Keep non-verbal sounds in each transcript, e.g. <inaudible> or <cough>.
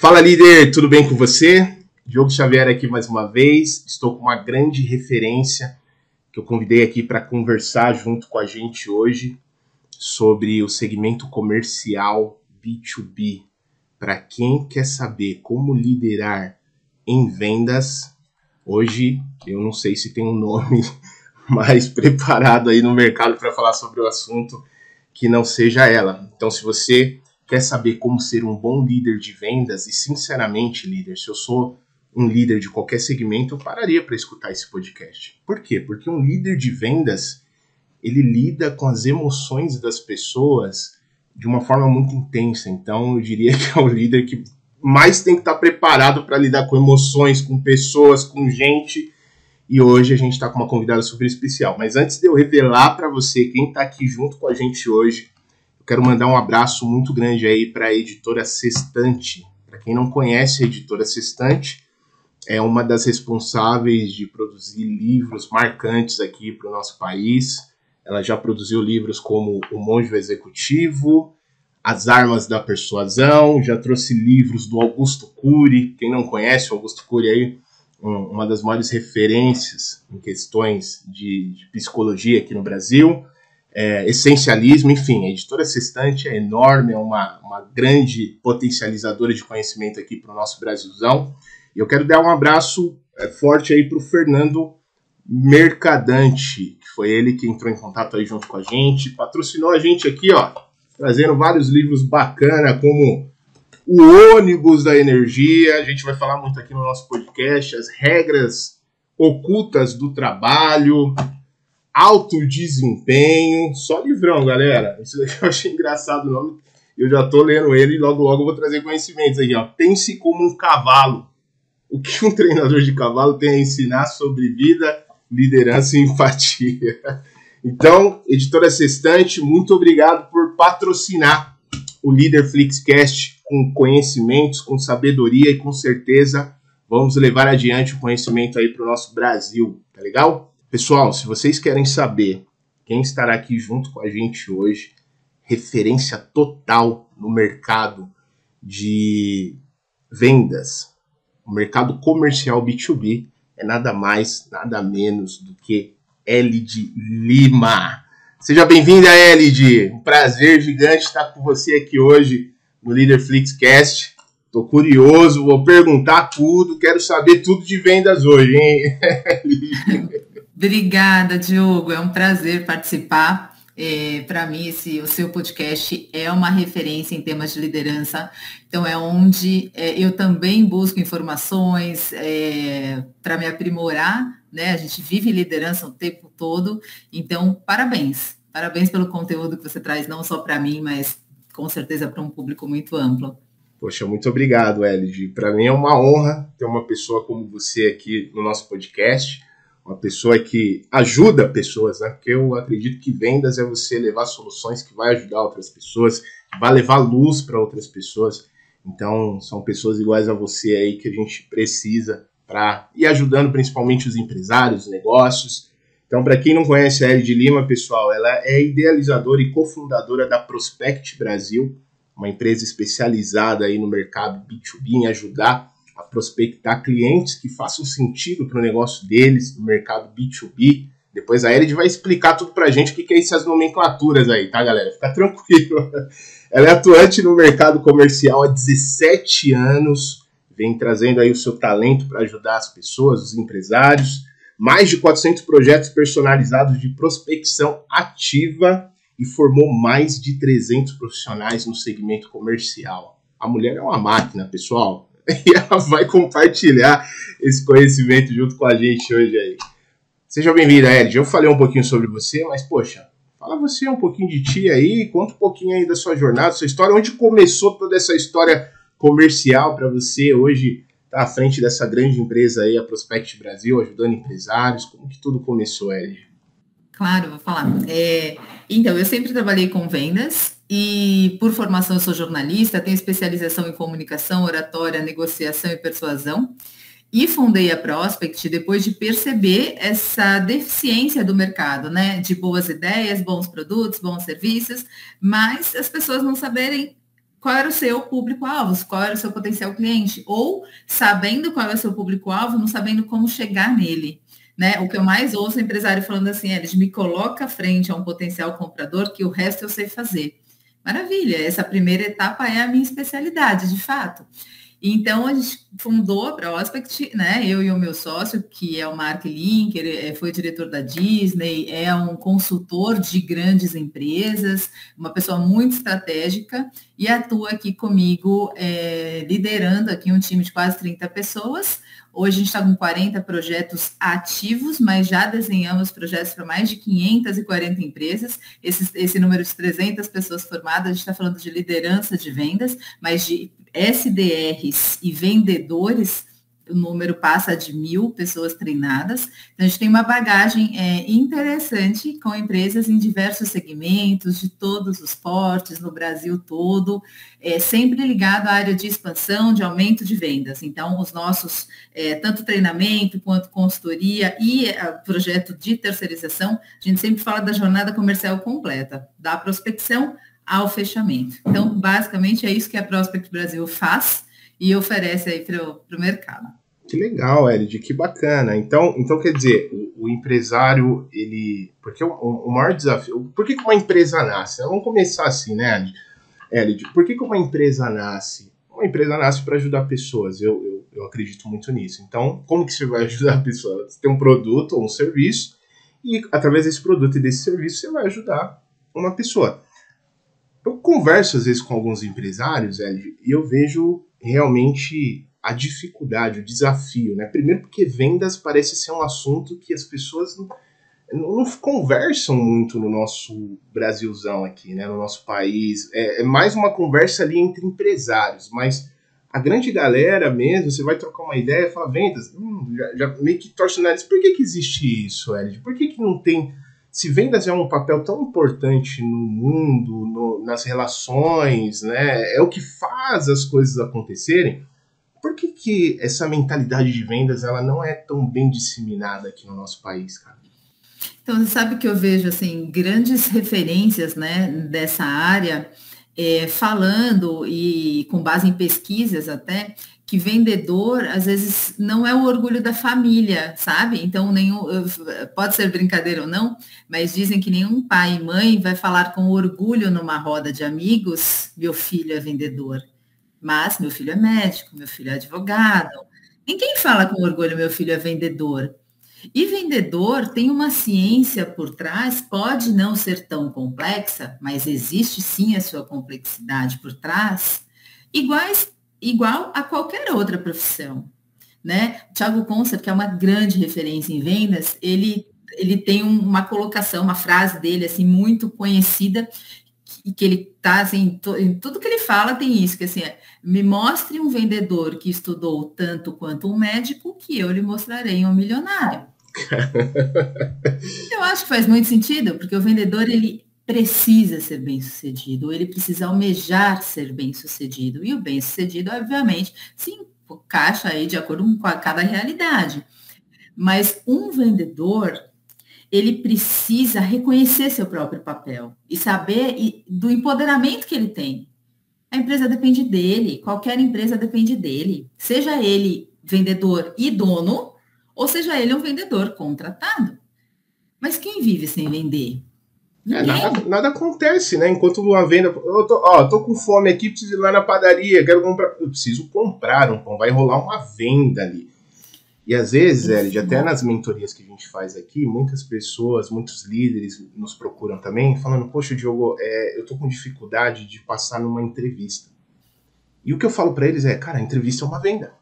Fala líder, tudo bem com você? Diogo Xavier aqui mais uma vez. Estou com uma grande referência que eu convidei aqui para conversar junto com a gente hoje sobre o segmento comercial B2B. Para quem quer saber como liderar em vendas, hoje eu não sei se tem um nome <laughs> mais preparado aí no mercado para falar sobre o assunto que não seja ela. Então, se você quer saber como ser um bom líder de vendas, e sinceramente, líder, se eu sou um líder de qualquer segmento, eu pararia para escutar esse podcast. Por quê? Porque um líder de vendas, ele lida com as emoções das pessoas de uma forma muito intensa. Então, eu diria que é o líder que mais tem que estar preparado para lidar com emoções, com pessoas, com gente. E hoje a gente está com uma convidada super especial. Mas antes de eu revelar para você quem está aqui junto com a gente hoje, Quero mandar um abraço muito grande aí para a editora Sextante. Para quem não conhece a editora Sextante, é uma das responsáveis de produzir livros marcantes aqui para o nosso país. Ela já produziu livros como O Monge Executivo, As Armas da Persuasão, já trouxe livros do Augusto Cury. Quem não conhece o Augusto Cury aí, uma das maiores referências em questões de, de psicologia aqui no Brasil é, essencialismo, enfim, a editora Sextante é enorme, é uma, uma grande potencializadora de conhecimento aqui para o nosso Brasilzão. E eu quero dar um abraço é, forte aí para o Fernando Mercadante, que foi ele que entrou em contato aí junto com a gente, patrocinou a gente aqui, ó, trazendo vários livros bacana, como o ônibus da energia, a gente vai falar muito aqui no nosso podcast, as regras ocultas do trabalho, alto desempenho, só livrão, galera. Isso daqui eu achei engraçado o nome. Eu já tô lendo ele e logo logo eu vou trazer conhecimentos aqui, ó. Pense como um cavalo. O que um treinador de cavalo tem a ensinar sobre vida, liderança e empatia. Então, editora Sextante, muito obrigado por patrocinar o Líder Flixcast com conhecimentos, com sabedoria e com certeza vamos levar adiante o conhecimento aí para o nosso Brasil, tá legal? Pessoal, se vocês querem saber quem estará aqui junto com a gente hoje, referência total no mercado de vendas, o mercado comercial B2B, é nada mais, nada menos do que Elid Lima. Seja bem-vinda, Elid. Um prazer gigante estar com você aqui hoje no Leader Flixcast. Tô curioso, vou perguntar tudo, quero saber tudo de vendas hoje, hein? <laughs> Obrigada, Diogo. É um prazer participar. É, Para mim, esse, o seu podcast é uma referência em temas de liderança. Então, é onde é, eu também busco informações é, para me aprimorar. Né? A gente vive liderança o tempo todo. Então, parabéns. Parabéns pelo conteúdo que você traz, não só para mim, mas com certeza para um público muito amplo. Poxa, muito obrigado, Elid. Para mim é uma honra ter uma pessoa como você aqui no nosso podcast uma pessoa que ajuda pessoas, né? Porque eu acredito que vendas é você levar soluções que vai ajudar outras pessoas, vai levar luz para outras pessoas. Então, são pessoas iguais a você aí que a gente precisa para ir ajudando principalmente os empresários, os negócios. Então, para quem não conhece a Ellie Lima, pessoal, ela é idealizadora e cofundadora da Prospect Brasil, uma empresa especializada aí no mercado B2B em ajudar prospectar clientes que façam sentido para o negócio deles, no mercado B2B. Depois a Erid vai explicar tudo para a gente o que, que é essas nomenclaturas aí, tá, galera? Fica <laughs> tranquilo. Ela é atuante no mercado comercial há 17 anos, vem trazendo aí o seu talento para ajudar as pessoas, os empresários. Mais de 400 projetos personalizados de prospecção ativa e formou mais de 300 profissionais no segmento comercial. A mulher é uma máquina, pessoal. <laughs> e ela vai compartilhar esse conhecimento junto com a gente hoje aí. Seja bem-vinda, Ed. Eu falei um pouquinho sobre você, mas poxa, fala você um pouquinho de ti aí, conta um pouquinho aí da sua jornada, sua história, onde começou toda essa história comercial para você hoje tá à frente dessa grande empresa aí, a Prospect Brasil, ajudando empresários, como que tudo começou, Ed? Claro, vou falar. É, então, eu sempre trabalhei com vendas, e por formação eu sou jornalista, tenho especialização em comunicação, oratória, negociação e persuasão. E fundei a Prospect depois de perceber essa deficiência do mercado, né? De boas ideias, bons produtos, bons serviços, mas as pessoas não saberem qual era o seu público-alvo, qual era o seu potencial cliente, ou sabendo qual é o seu público-alvo, não sabendo como chegar nele. Né? O que eu mais ouço é empresário falando assim, eles me coloca frente a um potencial comprador que o resto eu sei fazer. Maravilha, essa primeira etapa é a minha especialidade, de fato. Então, a gente fundou a Prospect, né? Eu e o meu sócio, que é o Mark Link, ele é, foi diretor da Disney, é um consultor de grandes empresas, uma pessoa muito estratégica e atua aqui comigo, é, liderando aqui um time de quase 30 pessoas. Hoje a gente está com 40 projetos ativos, mas já desenhamos projetos para mais de 540 empresas. Esse, esse número de 300 pessoas formadas, a gente está falando de liderança de vendas, mas de SDRs e vendedores, o número passa de mil pessoas treinadas. Então, a gente tem uma bagagem é, interessante com empresas em diversos segmentos, de todos os portes, no Brasil todo, é, sempre ligado à área de expansão, de aumento de vendas. Então, os nossos, é, tanto treinamento quanto consultoria e é, projeto de terceirização, a gente sempre fala da jornada comercial completa, da prospecção ao fechamento. Então, basicamente, é isso que a Prospect Brasil faz e oferece aí para o mercado. Que legal, Elid, que bacana. Então, então quer dizer, o, o empresário, ele. Porque o, o, maior desafio. Por que, que uma empresa nasce? Vamos começar assim, né, Elid? Por que, que uma empresa nasce? Uma empresa nasce para ajudar pessoas. Eu, eu, eu acredito muito nisso. Então, como que você vai <laughs> ajudar a pessoa? Você tem um produto ou um serviço, e através desse produto e desse serviço você vai ajudar uma pessoa. Eu converso às vezes com alguns empresários, Ed, e eu vejo realmente a dificuldade, o desafio, né? Primeiro porque vendas parece ser um assunto que as pessoas não, não conversam muito no nosso Brasilzão aqui, né? No nosso país. É, é, mais uma conversa ali entre empresários, mas a grande galera mesmo, você vai trocar uma ideia fala vendas, hum, já, já, meio que torce o nariz. Por que, que existe isso, Ed? Por que, que não tem se vendas é um papel tão importante no mundo, no, nas relações, né, é o que faz as coisas acontecerem, por que, que essa mentalidade de vendas ela não é tão bem disseminada aqui no nosso país, cara? Então, você sabe que eu vejo assim grandes referências né, dessa área é, falando e com base em pesquisas até que vendedor, às vezes, não é o orgulho da família, sabe? Então, nenhum, pode ser brincadeira ou não, mas dizem que nenhum pai e mãe vai falar com orgulho numa roda de amigos, meu filho é vendedor. Mas meu filho é médico, meu filho é advogado. Ninguém fala com orgulho, meu filho é vendedor. E vendedor tem uma ciência por trás, pode não ser tão complexa, mas existe sim a sua complexidade por trás, iguais igual a qualquer outra profissão. Né? O Thiago Concert, que é uma grande referência em vendas, ele, ele tem uma colocação, uma frase dele assim muito conhecida, e que ele tá assim, to, em tudo que ele fala tem isso, que assim, é, me mostre um vendedor que estudou tanto quanto um médico, que eu lhe mostrarei um milionário. <laughs> eu acho que faz muito sentido, porque o vendedor ele precisa ser bem sucedido, ele precisa almejar ser bem sucedido. E o bem sucedido, obviamente, se encaixa aí de acordo com cada realidade. Mas um vendedor, ele precisa reconhecer seu próprio papel e saber do empoderamento que ele tem. A empresa depende dele, qualquer empresa depende dele. Seja ele vendedor e dono, ou seja ele um vendedor contratado. Mas quem vive sem vender? É, nada, nada, acontece, né? Enquanto uma venda. Eu tô, ó, tô com fome aqui, preciso ir lá na padaria, quero comprar. Eu preciso comprar um pão, vai rolar uma venda ali. E às vezes, Elid, até nas mentorias que a gente faz aqui, muitas pessoas, muitos líderes nos procuram também, falando: Poxa, Diogo, é, eu tô com dificuldade de passar numa entrevista. E o que eu falo para eles é: Cara, a entrevista é uma venda.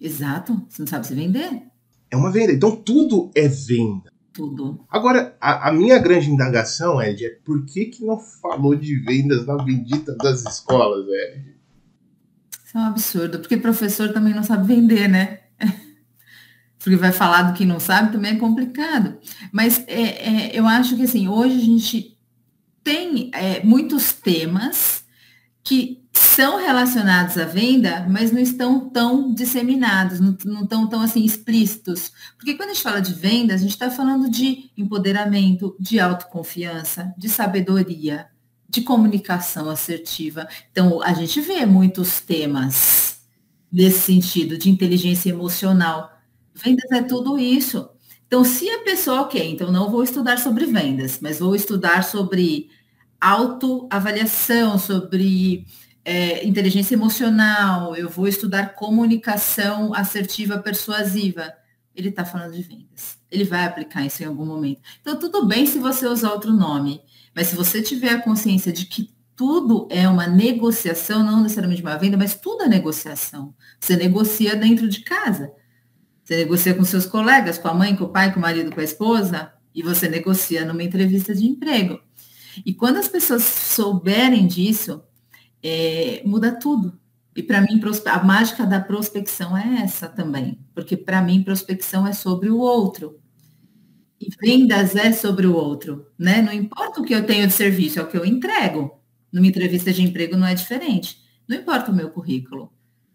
Exato, você não sabe se vender. É uma venda. Então tudo é venda tudo. Agora, a, a, minha grande indagação, Ed, é por que, que não falou de vendas na bendita das escolas, Ed? Isso é um absurdo, porque professor também não sabe vender, né? <laughs> Porque vai falar do que não sabe também é complicado. Mas é, é, eu acho que assim, hoje a gente tem é, muitos temas que são relacionados à venda, mas não estão tão disseminados, não, estão tão assim explícitos. Porque quando a gente fala de vendas, a gente está falando de empoderamento, de autoconfiança, de sabedoria, de comunicação assertiva. Então, a gente vê muitos temas nesse sentido de inteligência emocional. Vendas é tudo isso. Então, se a pessoa, ok, então não vou estudar sobre vendas, mas vou estudar sobre autoavaliação, sobre é, inteligência emocional, eu vou estudar comunicação assertiva persuasiva. Ele está falando de vendas. Ele vai aplicar isso em algum momento. Então, tudo bem se você usar outro nome, mas se você tiver a consciência de que tudo é uma negociação, não necessariamente uma venda, mas tudo é negociação. Você negocia dentro de casa. Você negocia com seus colegas, com a mãe, com o pai, com o marido, com a esposa, e você negocia numa entrevista de emprego. E quando as pessoas souberem disso, é, muda tudo. E para mim, a mágica da prospecção é essa também, porque para mim, prospecção é sobre o outro. E vendas é sobre o outro, né? Não importa o que eu tenho de serviço, é o que eu entrego. Numa entrevista de emprego não é diferente. Não importa o meu currículo,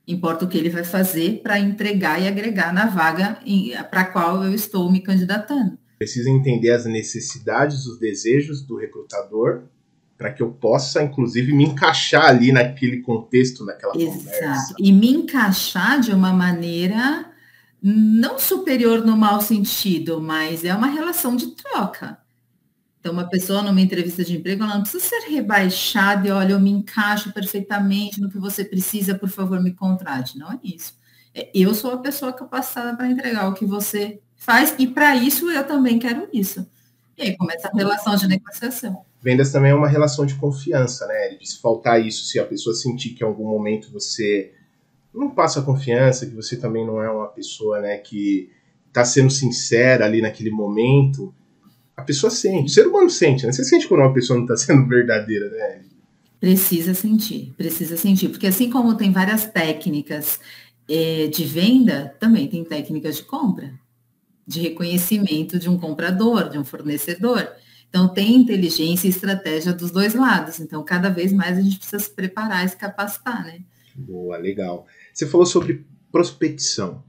importa o que ele vai fazer para entregar e agregar na vaga para a qual eu estou me candidatando. Precisa entender as necessidades, os desejos do recrutador para que eu possa, inclusive, me encaixar ali naquele contexto, naquela Exato. conversa. E me encaixar de uma maneira não superior no mau sentido, mas é uma relação de troca. Então, uma pessoa numa entrevista de emprego, ela não precisa ser rebaixada e, olha, eu me encaixo perfeitamente no que você precisa, por favor, me contrate. Não é isso. É, eu sou a pessoa capacitada para entregar o que você faz e, para isso, eu também quero isso. E aí começa a relação de negociação. Vendas também é uma relação de confiança, né? Se faltar isso, se a pessoa sentir que em algum momento você não passa confiança, que você também não é uma pessoa, né, que está sendo sincera ali naquele momento, a pessoa sente. O ser humano sente, né? Você sente quando uma pessoa não está sendo verdadeira, né? Precisa sentir, precisa sentir. Porque assim como tem várias técnicas é, de venda, também tem técnicas de compra, de reconhecimento de um comprador, de um fornecedor. Então, tem inteligência e estratégia dos dois lados. Então, cada vez mais a gente precisa se preparar e se capacitar, né? Boa, legal. Você falou sobre prospecção.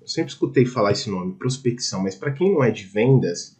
Eu sempre escutei falar esse nome, prospecção, mas para quem não é de vendas,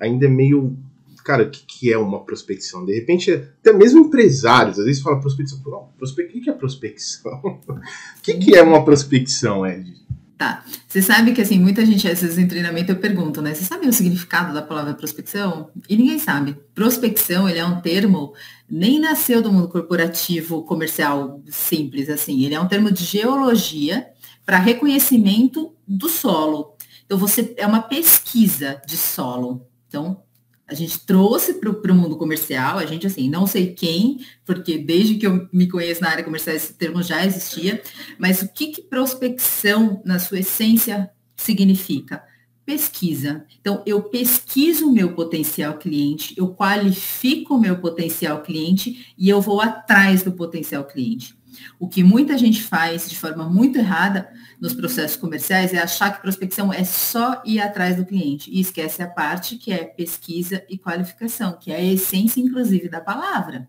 ainda é meio. Cara, o que, que é uma prospecção? De repente, até mesmo empresários, às vezes falam prospecção. Não, prospec... o que é prospecção? <laughs> o que, que é uma prospecção, Ed? Tá. Você sabe que, assim, muita gente, às vezes em treinamento eu pergunto, né? Você sabe o significado da palavra prospecção? E ninguém sabe. Prospecção, ele é um termo, nem nasceu do mundo corporativo comercial simples, assim. Ele é um termo de geologia para reconhecimento do solo. Então, você é uma pesquisa de solo. Então, a gente trouxe para o mundo comercial, a gente assim, não sei quem, porque desde que eu me conheço na área comercial esse termo já existia, mas o que, que prospecção, na sua essência, significa? Pesquisa. Então, eu pesquiso o meu potencial cliente, eu qualifico o meu potencial cliente e eu vou atrás do potencial cliente. O que muita gente faz de forma muito errada nos processos comerciais é achar que prospecção é só ir atrás do cliente e esquece a parte que é pesquisa e qualificação, que é a essência, inclusive, da palavra.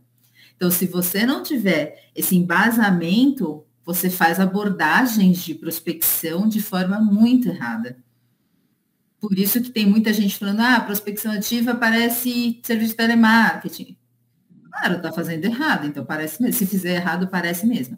Então, se você não tiver esse embasamento, você faz abordagens de prospecção de forma muito errada. Por isso que tem muita gente falando, ah, prospecção ativa parece serviço de telemarketing. Claro, está fazendo errado, então parece mesmo. Se fizer errado, parece mesmo.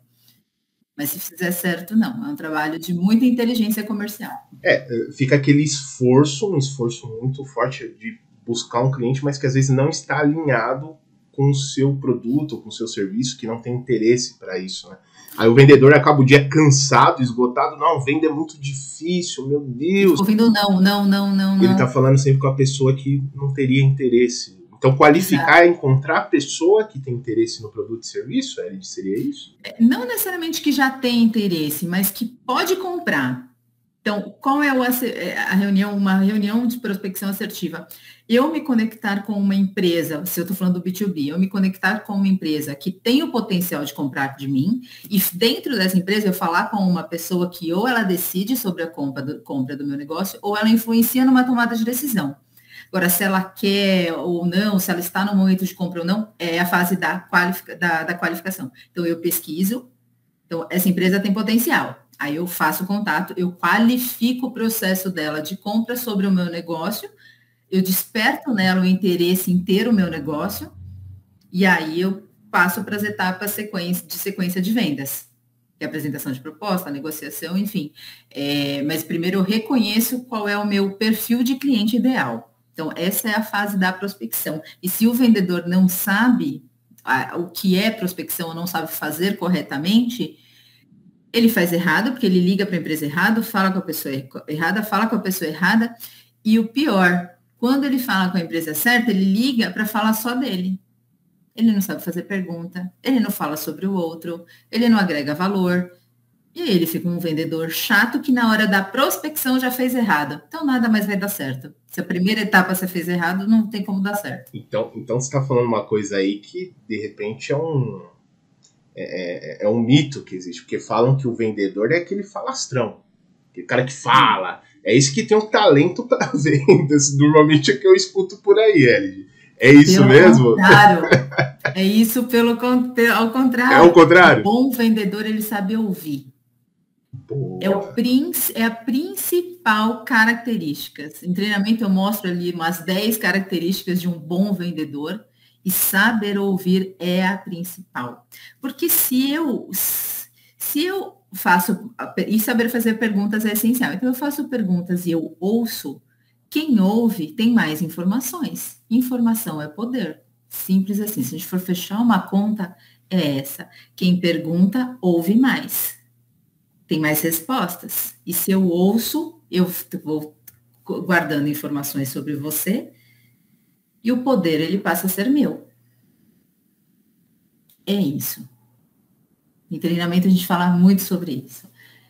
Mas se fizer certo, não. É um trabalho de muita inteligência comercial. É, fica aquele esforço, um esforço muito forte de buscar um cliente, mas que às vezes não está alinhado com o seu produto, com o seu serviço, que não tem interesse para isso, né? Aí o vendedor acaba o dia cansado, esgotado. Não, venda é muito difícil, meu Deus. Ouvindo não, não, não, não. Ele está falando sempre com a pessoa que não teria interesse então, qualificar é encontrar a pessoa que tem interesse no produto e serviço, Ed, seria isso? É, não necessariamente que já tem interesse, mas que pode comprar. Então, qual é é, a reunião, uma reunião de prospecção assertiva? Eu me conectar com uma empresa, se eu estou falando do B2B, eu me conectar com uma empresa que tem o potencial de comprar de mim, e dentro dessa empresa eu falar com uma pessoa que ou ela decide sobre a compra do, compra do meu negócio, ou ela influencia numa tomada de decisão. Agora, se ela quer ou não, se ela está no momento de compra ou não, é a fase da, qualifica, da, da qualificação. Então, eu pesquiso, então, essa empresa tem potencial. Aí eu faço contato, eu qualifico o processo dela de compra sobre o meu negócio, eu desperto nela o interesse em ter o meu negócio, E aí eu passo para as etapas de sequência de vendas, que é apresentação de proposta, negociação, enfim. É, mas primeiro eu reconheço qual é o meu perfil de cliente ideal. Então, essa é a fase da prospecção. E se o vendedor não sabe o que é prospecção ou não sabe fazer corretamente, ele faz errado, porque ele liga para a empresa errada, fala com a pessoa errada, fala com a pessoa errada. E o pior, quando ele fala com a empresa certa, ele liga para falar só dele. Ele não sabe fazer pergunta, ele não fala sobre o outro, ele não agrega valor. E aí ele fica um vendedor chato que na hora da prospecção já fez errado. Então nada mais vai dar certo. Se a primeira etapa você fez errado, não tem como dar certo. Então, então você está falando uma coisa aí que de repente é um é, é, é, um mito que existe, porque falam que o vendedor é aquele falastrão, aquele cara que fala. É isso que tem um talento para <laughs> vendas. Normalmente é que eu escuto por aí, Ellie. É isso pelo mesmo? Contrário. <laughs> é isso pelo ao contrário. É o contrário. O bom vendedor ele sabe ouvir. É, o é a principal característica. Em treinamento eu mostro ali umas 10 características de um bom vendedor e saber ouvir é a principal. Porque se eu se eu faço e saber fazer perguntas é essencial. Então eu faço perguntas e eu ouço, quem ouve tem mais informações. Informação é poder. Simples assim. Se a gente for fechar uma conta, é essa. Quem pergunta, ouve mais. Tem mais respostas. E se eu ouço, eu vou guardando informações sobre você e o poder ele passa a ser meu. É isso. Em treinamento a gente fala muito sobre isso.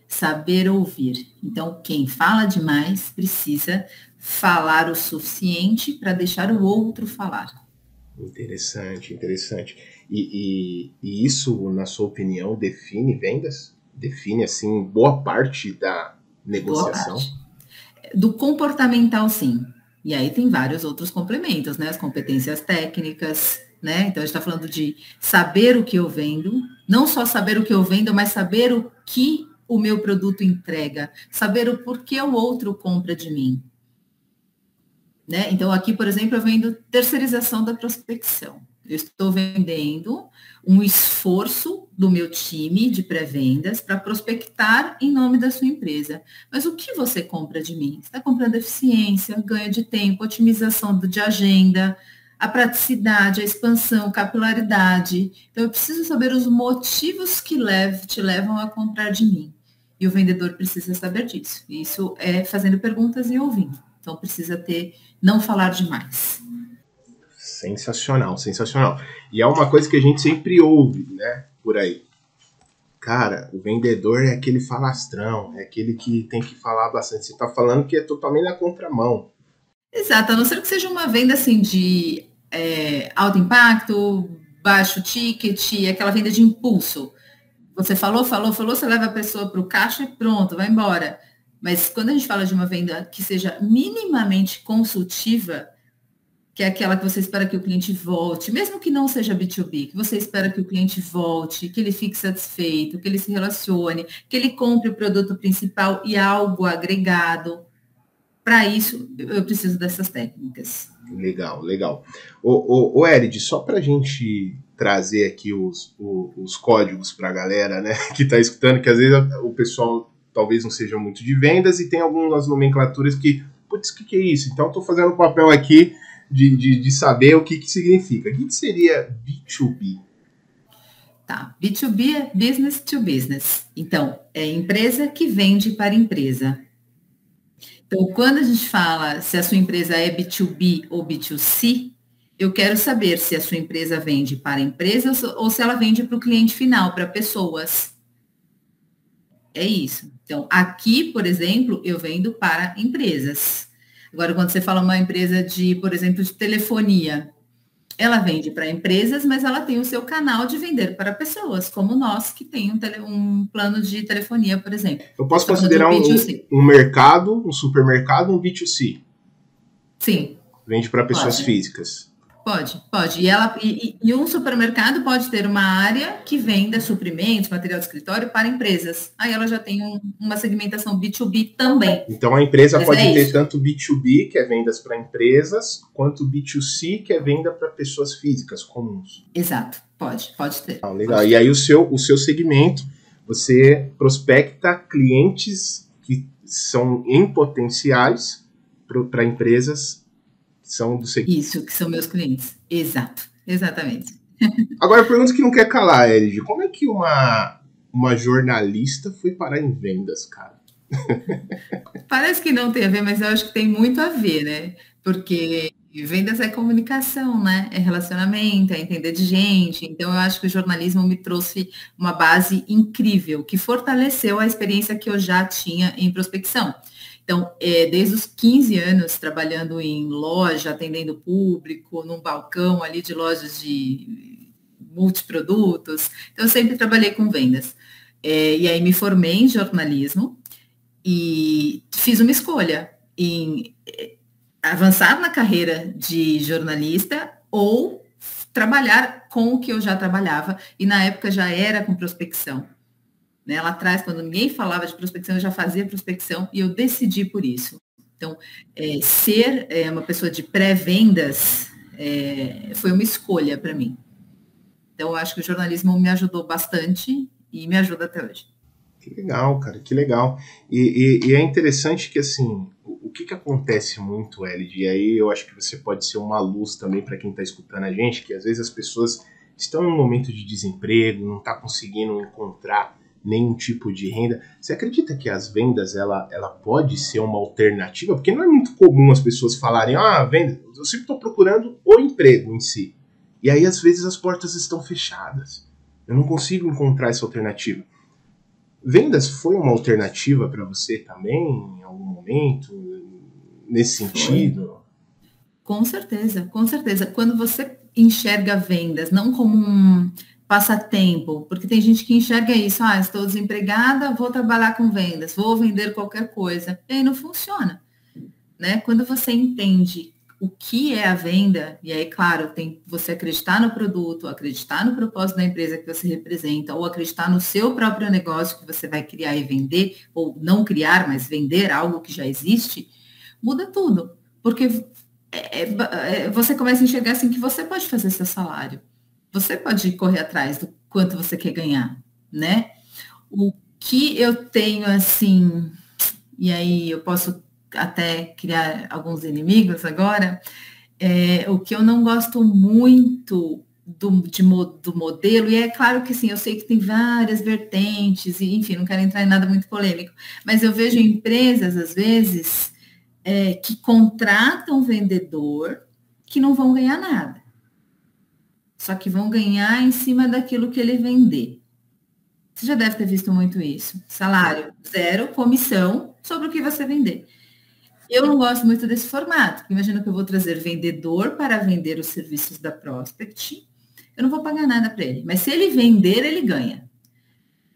Saber ouvir. Então, quem fala demais precisa falar o suficiente para deixar o outro falar. Interessante, interessante. E, e, e, isso, na sua opinião, define vendas? Define, assim, boa parte da negociação? Parte. Do comportamental, sim. E aí tem vários outros complementos, né? As competências técnicas, né? Então a gente está falando de saber o que eu vendo, não só saber o que eu vendo, mas saber o que o meu produto entrega, saber o porquê o outro compra de mim. Né? Então, aqui, por exemplo, eu vendo terceirização da prospecção. Eu estou vendendo um esforço do meu time de pré-vendas para prospectar em nome da sua empresa. Mas o que você compra de mim? Você está comprando eficiência, ganho de tempo, otimização de agenda, a praticidade, a expansão, capilaridade. Então, eu preciso saber os motivos que te levam a comprar de mim. E o vendedor precisa saber disso. Isso é fazendo perguntas e ouvindo. Então, precisa ter, não falar demais. Sensacional, sensacional. E é uma coisa que a gente sempre ouve, né, por aí. Cara, o vendedor é aquele falastrão, é aquele que tem que falar bastante. Você está falando que é totalmente na contramão. Exato, a não ser que seja uma venda assim de é, alto impacto, baixo ticket, aquela venda de impulso. Você falou, falou, falou, você leva a pessoa para o caixa e pronto, vai embora. Mas quando a gente fala de uma venda que seja minimamente consultiva, que é aquela que você espera que o cliente volte, mesmo que não seja B2B, que você espera que o cliente volte, que ele fique satisfeito, que ele se relacione, que ele compre o produto principal e algo agregado. Para isso, eu preciso dessas técnicas. Legal, legal. O, o, o Erid, só para a gente trazer aqui os, os, os códigos para a galera né, <laughs> que está escutando, que às vezes o pessoal talvez não seja muito de vendas e tem algumas nomenclaturas que, putz, o que, que é isso? Então, estou fazendo um papel aqui de, de, de saber o que, que significa. O que, que seria B2B? Tá, B2B é business to business. Então, é empresa que vende para empresa. Então, quando a gente fala se a sua empresa é B2B ou B2C, eu quero saber se a sua empresa vende para empresas ou se ela vende para o cliente final, para pessoas. É isso. Então, aqui, por exemplo, eu vendo para empresas. Agora, quando você fala uma empresa de, por exemplo, de telefonia, ela vende para empresas, mas ela tem o seu canal de vender para pessoas, como nós que tem um, tele, um plano de telefonia, por exemplo. Eu posso considerar um, um, mercado, um supermercado, um B2C? Sim. Vende para pessoas Pode. físicas. Pode, pode. E, ela, e, e, um supermercado pode ter uma área que venda suprimentos, material de escritório para empresas. Aí ela já tem um, uma segmentação B2B também. Então a empresa Mas pode é ter isso. tanto B2B, que é vendas para empresas, quanto B2C, que é venda para pessoas físicas comuns. Exato, pode, pode ter. Ah, legal. Pode e aí o seu, o seu segmento, você prospecta clientes que são em potenciais para empresas são do segmento. Isso, que são meus clientes. Exato, exatamente. <laughs> Agora, a pergunta que não quer calar, Elid, como é que uma, uma jornalista foi parar em vendas, cara? <laughs> Parece que não tem a ver, mas eu acho que tem muito a ver, né? Porque vendas é comunicação, né? É relacionamento, é entender de gente. Então, eu acho que o jornalismo me trouxe uma base incrível, que fortaleceu a experiência que eu já tinha em prospecção. Então, é, desde os 15 anos trabalhando em loja, atendendo público, num balcão ali de lojas de multiprodutos. Então, eu sempre trabalhei com vendas. É, e aí me formei em jornalismo e fiz uma escolha em é, avançar na carreira de jornalista ou trabalhar com o que eu já trabalhava e na época já era com prospecção. Né? Lá atrás, quando ninguém falava de prospecção, eu já fazia prospecção e eu decidi por isso. Então, é, ser é, uma pessoa de pré-vendas é, foi uma escolha para mim. Então, eu acho que o jornalismo me ajudou bastante e me ajuda até hoje. Que legal, cara, que legal. E, e, e é interessante que, assim, o, o, que, que acontece muito, Elid, e aí eu acho que você pode ser uma luz também para quem está escutando a gente, que às vezes as pessoas estão em um momento de desemprego, não está conseguindo encontrar nenhum tipo de renda. Você acredita que as vendas ela, ela pode ser uma alternativa? Porque não é muito comum as pessoas falarem, ah, venda, eu sempre estou procurando o emprego em si. E aí às vezes as portas estão fechadas. Eu não consigo encontrar essa alternativa. Vendas foi uma alternativa para você também em algum momento nesse sentido? Com certeza, com certeza. Quando você enxerga vendas não como um passatempo, porque tem gente que enxerga isso, ah, estou desempregada, vou trabalhar com vendas, vou vender qualquer coisa. E aí não funciona. Né? Quando você entende o que é a venda, e aí, claro, tem você acreditar no produto, acreditar no propósito da empresa que você representa, ou acreditar no seu próprio negócio que você vai criar e vender, ou não criar, mas vender algo que já existe, muda tudo. Porque é, é, é você começa a enxergar assim que você pode fazer seu salário você pode correr atrás do quanto você quer ganhar, né? O que eu tenho assim, e aí eu posso até criar alguns inimigos agora, é, o que eu não gosto muito do, de, do modelo, e é claro que sim, eu sei que tem várias vertentes, e enfim, não quero entrar em nada muito polêmico, mas eu vejo empresas, às vezes, é, que contratam vendedor que não vão ganhar nada só que vão ganhar em cima daquilo que ele vender. Você já deve ter visto muito isso. Salário zero, comissão sobre o que você vender. Eu não gosto muito desse formato. Imagina que eu vou trazer vendedor para vender os serviços da Prospect. Eu não vou pagar nada para ele. Mas se ele vender, ele ganha.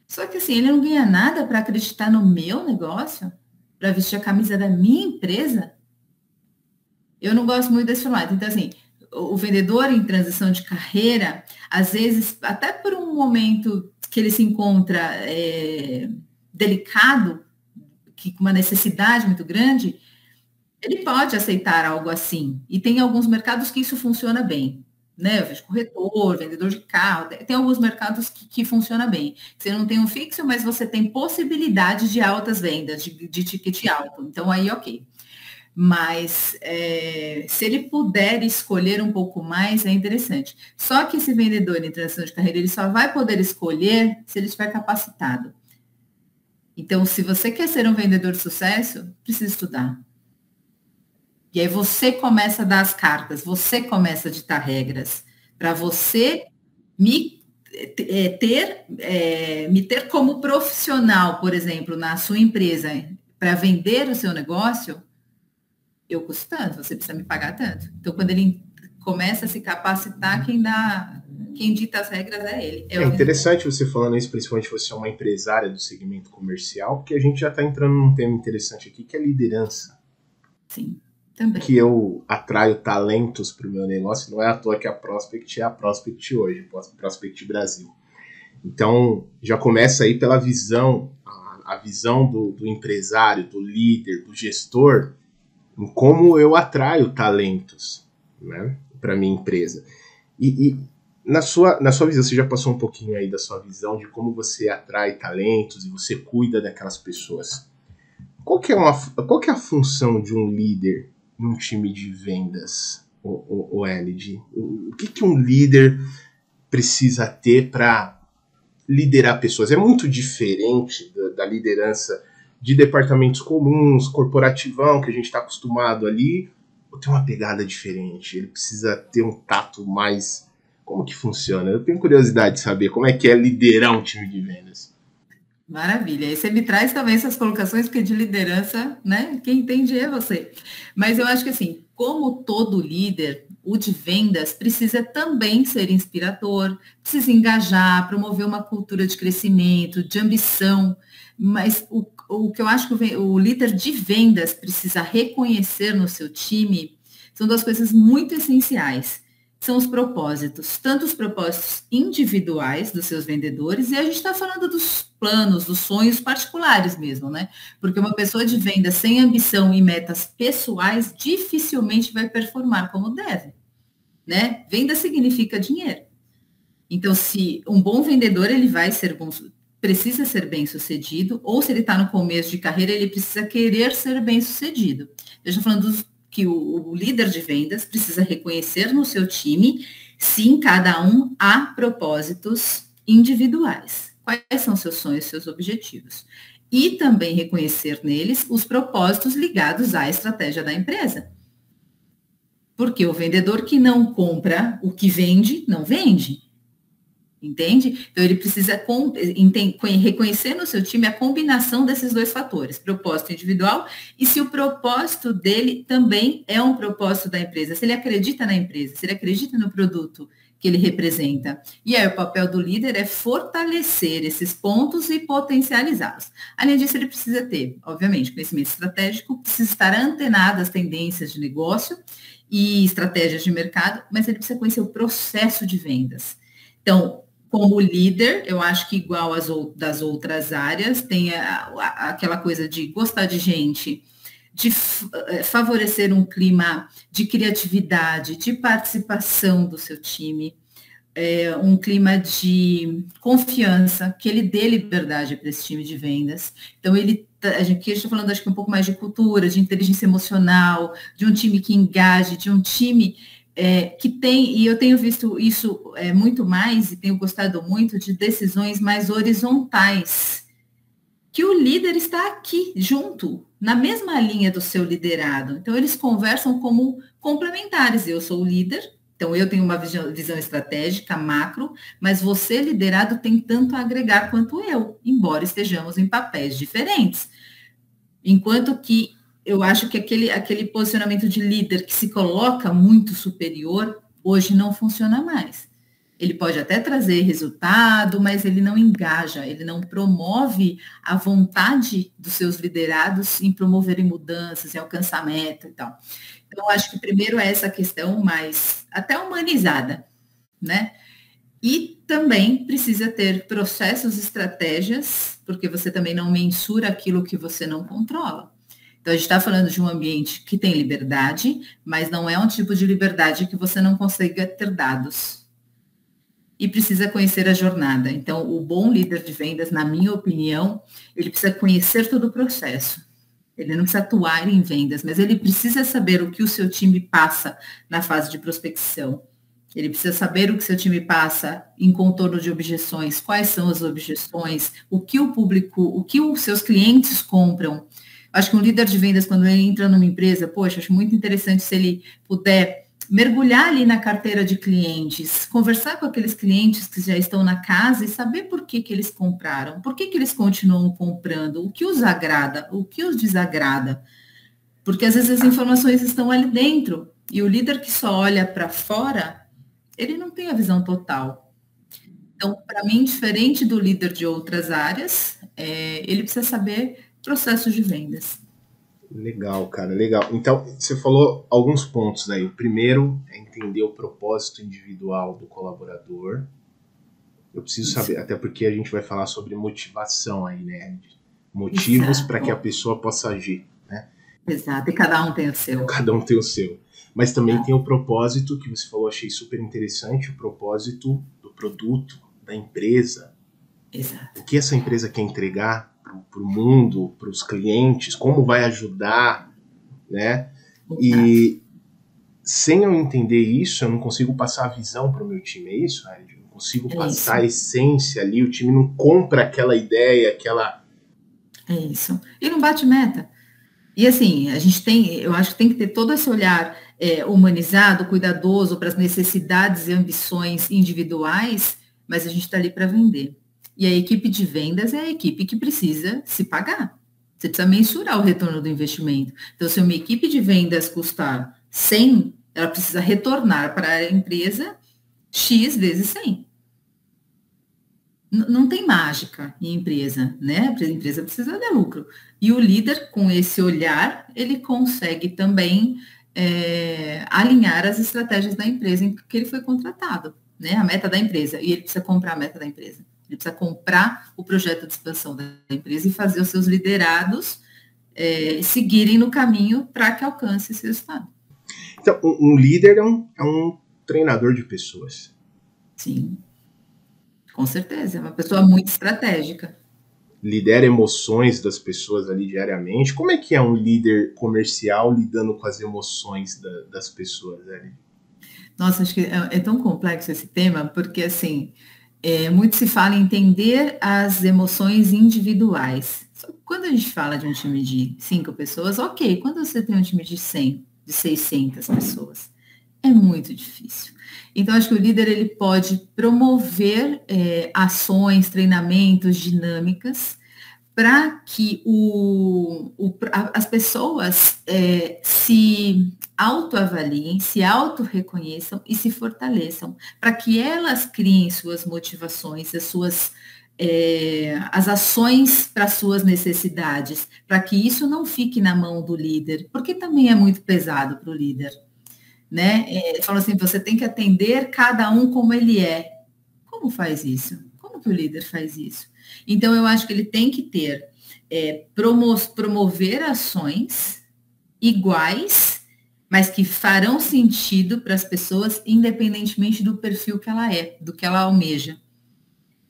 Só que assim, ele não ganha nada para acreditar no meu negócio, para vestir a camisa da minha empresa. Eu não gosto muito desse formato. Então, assim, o vendedor em transição de carreira, às vezes, até por um momento que ele se encontra é, delicado, que com uma necessidade muito grande, ele pode aceitar algo assim. E tem alguns mercados que isso funciona bem. Né? Eu vejo corretor, vendedor de carro, tem alguns mercados que, que funciona bem. Você não tem um fixo, mas você tem possibilidade de altas vendas, de, de ticket alto. Então aí, ok. Mas é, se ele puder escolher um pouco mais, é interessante. Só que esse vendedor em transição de carreira, ele só vai poder escolher se ele estiver capacitado. Então, se você quer ser um vendedor de sucesso, precisa estudar. E aí você começa a dar as cartas, você começa a ditar regras para você me é, ter, é, me ter como profissional, por exemplo, na sua empresa, para vender o seu negócio, eu custo tanto, você precisa me pagar tanto. Então, quando ele começa a se capacitar, quem dá, quem dita as regras é ele. É, é interessante você falando isso, principalmente você é uma empresária do segmento comercial, porque a gente já está entrando num tema interessante aqui, que é liderança. Sim. Também. que eu atraio talentos para o meu negócio. Não é à toa que a Prospect é a Prospect hoje, Prospect Brasil. Então, já começa aí pela visão, a, a visão do, do, empresário, do líder, do gestor, como eu atraio talentos né, para minha empresa. E, e, na, sua, na sua visão, você já passou um pouquinho aí da sua visão de como você atrai talentos e você cuida daquelas pessoas. Qual que é, uma, qual que é a função de um líder num time de vendas, o, o, o? O, o que, que um líder precisa ter para liderar pessoas? É muito diferente da, da liderança de departamentos comuns, corporativão, que a gente está acostumado ali, tem uma pegada diferente? Ele precisa ter um tato mais. Como que funciona? Eu tenho curiosidade de saber como é que é liderar um time de vendas. Maravilha. E você me traz também essas colocações, porque de liderança, né? Quem entende é você. Mas eu acho que assim, como todo líder, o de vendas precisa também ser inspirador, precisa engajar, promover uma cultura de crescimento, de ambição. Mas o, o que eu acho que o, o líder de vendas precisa reconhecer no seu time são duas coisas muito essenciais são os propósitos, tanto os propósitos individuais dos seus vendedores, e a gente está falando dos planos, dos sonhos particulares mesmo, né? Porque uma pessoa de venda sem ambição e metas pessoais dificilmente vai performar como deve, né? Venda significa dinheiro. Então, se um bom vendedor, ele vai ser precisa ser bem sucedido, ou se ele está no começo de carreira, ele precisa querer ser bem sucedido. Eu estou falando dos que o, o líder de vendas precisa reconhecer no seu time se em cada um há propósitos individuais. Quais são seus sonhos, seus objetivos? E também reconhecer neles os propósitos ligados à estratégia da empresa. Porque o vendedor que não compra o que vende, não vende. Entende? Então, ele precisa reconhecer no seu time a combinação desses dois fatores, propósito individual e se o propósito dele também é um propósito da empresa, se ele acredita na empresa, se ele acredita no produto que ele representa. E aí, o papel do líder é fortalecer esses pontos e potencializá-los. Além disso, ele precisa ter, obviamente, conhecimento estratégico, precisa estar antenado às tendências de negócio e estratégias de mercado, mas ele precisa conhecer o processo de vendas. Então, como líder, eu acho que igual às das outras áreas, tem a, a, aquela coisa de gostar de gente, de eh, favorecer um clima de criatividade, de participação do seu time, é, um clima de confiança, que ele dê liberdade para esse time de vendas. Então, ele tá, a gente está falando, acho que um pouco mais de cultura, de inteligência emocional, de um time que engaje, de um time é, que tem, e eu tenho visto isso é, muito mais, e tenho gostado muito, de decisões mais horizontais, que o líder está aqui, junto, na mesma linha do seu liderado. Então, eles conversam como complementares. Eu sou o líder, então eu tenho uma visão, visão estratégica macro, mas você, liderado, tem tanto a agregar quanto eu, embora estejamos em papéis diferentes. Enquanto que eu acho que aquele, aquele posicionamento de líder que se coloca muito superior, hoje não funciona mais. Ele pode até trazer resultado, mas ele não engaja, ele não promove a vontade dos seus liderados em promoverem mudanças, em alcançar meta e tal. Então, acho que primeiro é essa questão mais até humanizada, né? E também precisa ter processos, estratégias, porque você também não mensura aquilo que você não controla. Então, a gente está falando de um ambiente que tem liberdade, mas não é um tipo de liberdade que você não consiga ter dados. E precisa conhecer a jornada. Então, o bom líder de vendas, na minha opinião, ele precisa conhecer todo o processo. Ele não precisa atuar em vendas, mas ele precisa saber o que o seu time passa na fase de prospecção. Ele precisa saber o que seu time passa em contorno de objeções, quais são as objeções, o que o público, o que os seus clientes compram, Acho que um líder de vendas, quando ele entra numa empresa, poxa, acho muito interessante se ele puder mergulhar ali na carteira de clientes, conversar com aqueles clientes que já estão na casa e saber por que, que eles compraram, por que, que eles continuam comprando, o que os agrada, o que os desagrada. Porque às vezes as informações estão ali dentro e o líder que só olha para fora, ele não tem a visão total. Então, para mim, diferente do líder de outras áreas, é, ele precisa saber processos de vendas. Legal, cara, legal. Então, você falou alguns pontos aí. O primeiro é entender o propósito individual do colaborador. Eu preciso saber, até porque a gente vai falar sobre motivação aí, né? Motivos para que a pessoa possa agir, né? Exato, e cada um tem o seu. Cada um tem o seu. Mas também ah. tem o propósito que você falou, achei super interessante, o propósito do produto, da empresa. Exato. O que essa empresa quer entregar para o mundo, para os clientes, como vai ajudar, né? E sem eu entender isso, eu não consigo passar a visão para o meu time, é isso, Ed? Eu não consigo é passar isso. a essência ali, o time não compra aquela ideia, aquela... É isso. E não bate meta. E assim, a gente tem, eu acho que tem que ter todo esse olhar é, humanizado, cuidadoso para as necessidades e ambições individuais, mas a gente está ali para vender. E a equipe de vendas é a equipe que precisa se pagar. Você precisa mensurar o retorno do investimento. Então, se uma equipe de vendas custar 100, ela precisa retornar para a empresa X vezes 100. N não tem mágica em empresa, né? A empresa precisa de lucro. E o líder, com esse olhar, ele consegue também é, alinhar as estratégias da empresa em que ele foi contratado, né? A meta da empresa. E ele precisa comprar a meta da empresa. Ele precisa comprar o projeto de expansão da empresa e fazer os seus liderados é, seguirem no caminho para que alcance esse resultado. Então, um líder é um, é um treinador de pessoas. Sim, com certeza. É uma pessoa muito estratégica. Lidera emoções das pessoas ali diariamente. Como é que é um líder comercial lidando com as emoções da, das pessoas ali? Nossa, acho que é, é tão complexo esse tema, porque assim, é, muito se fala em entender as emoções individuais. Quando a gente fala de um time de cinco pessoas, ok. Quando você tem um time de 100, de 600 pessoas, é muito difícil. Então, acho que o líder ele pode promover é, ações, treinamentos, dinâmicas para que o, o, as pessoas é, se autoavaliem, se auto-reconheçam e se fortaleçam, para que elas criem suas motivações, as suas é, as ações para suas necessidades, para que isso não fique na mão do líder, porque também é muito pesado para o líder. Né? É, fala assim, você tem que atender cada um como ele é. Como faz isso? Como que o líder faz isso? Então, eu acho que ele tem que ter, é, promo promover ações iguais, mas que farão sentido para as pessoas, independentemente do perfil que ela é, do que ela almeja.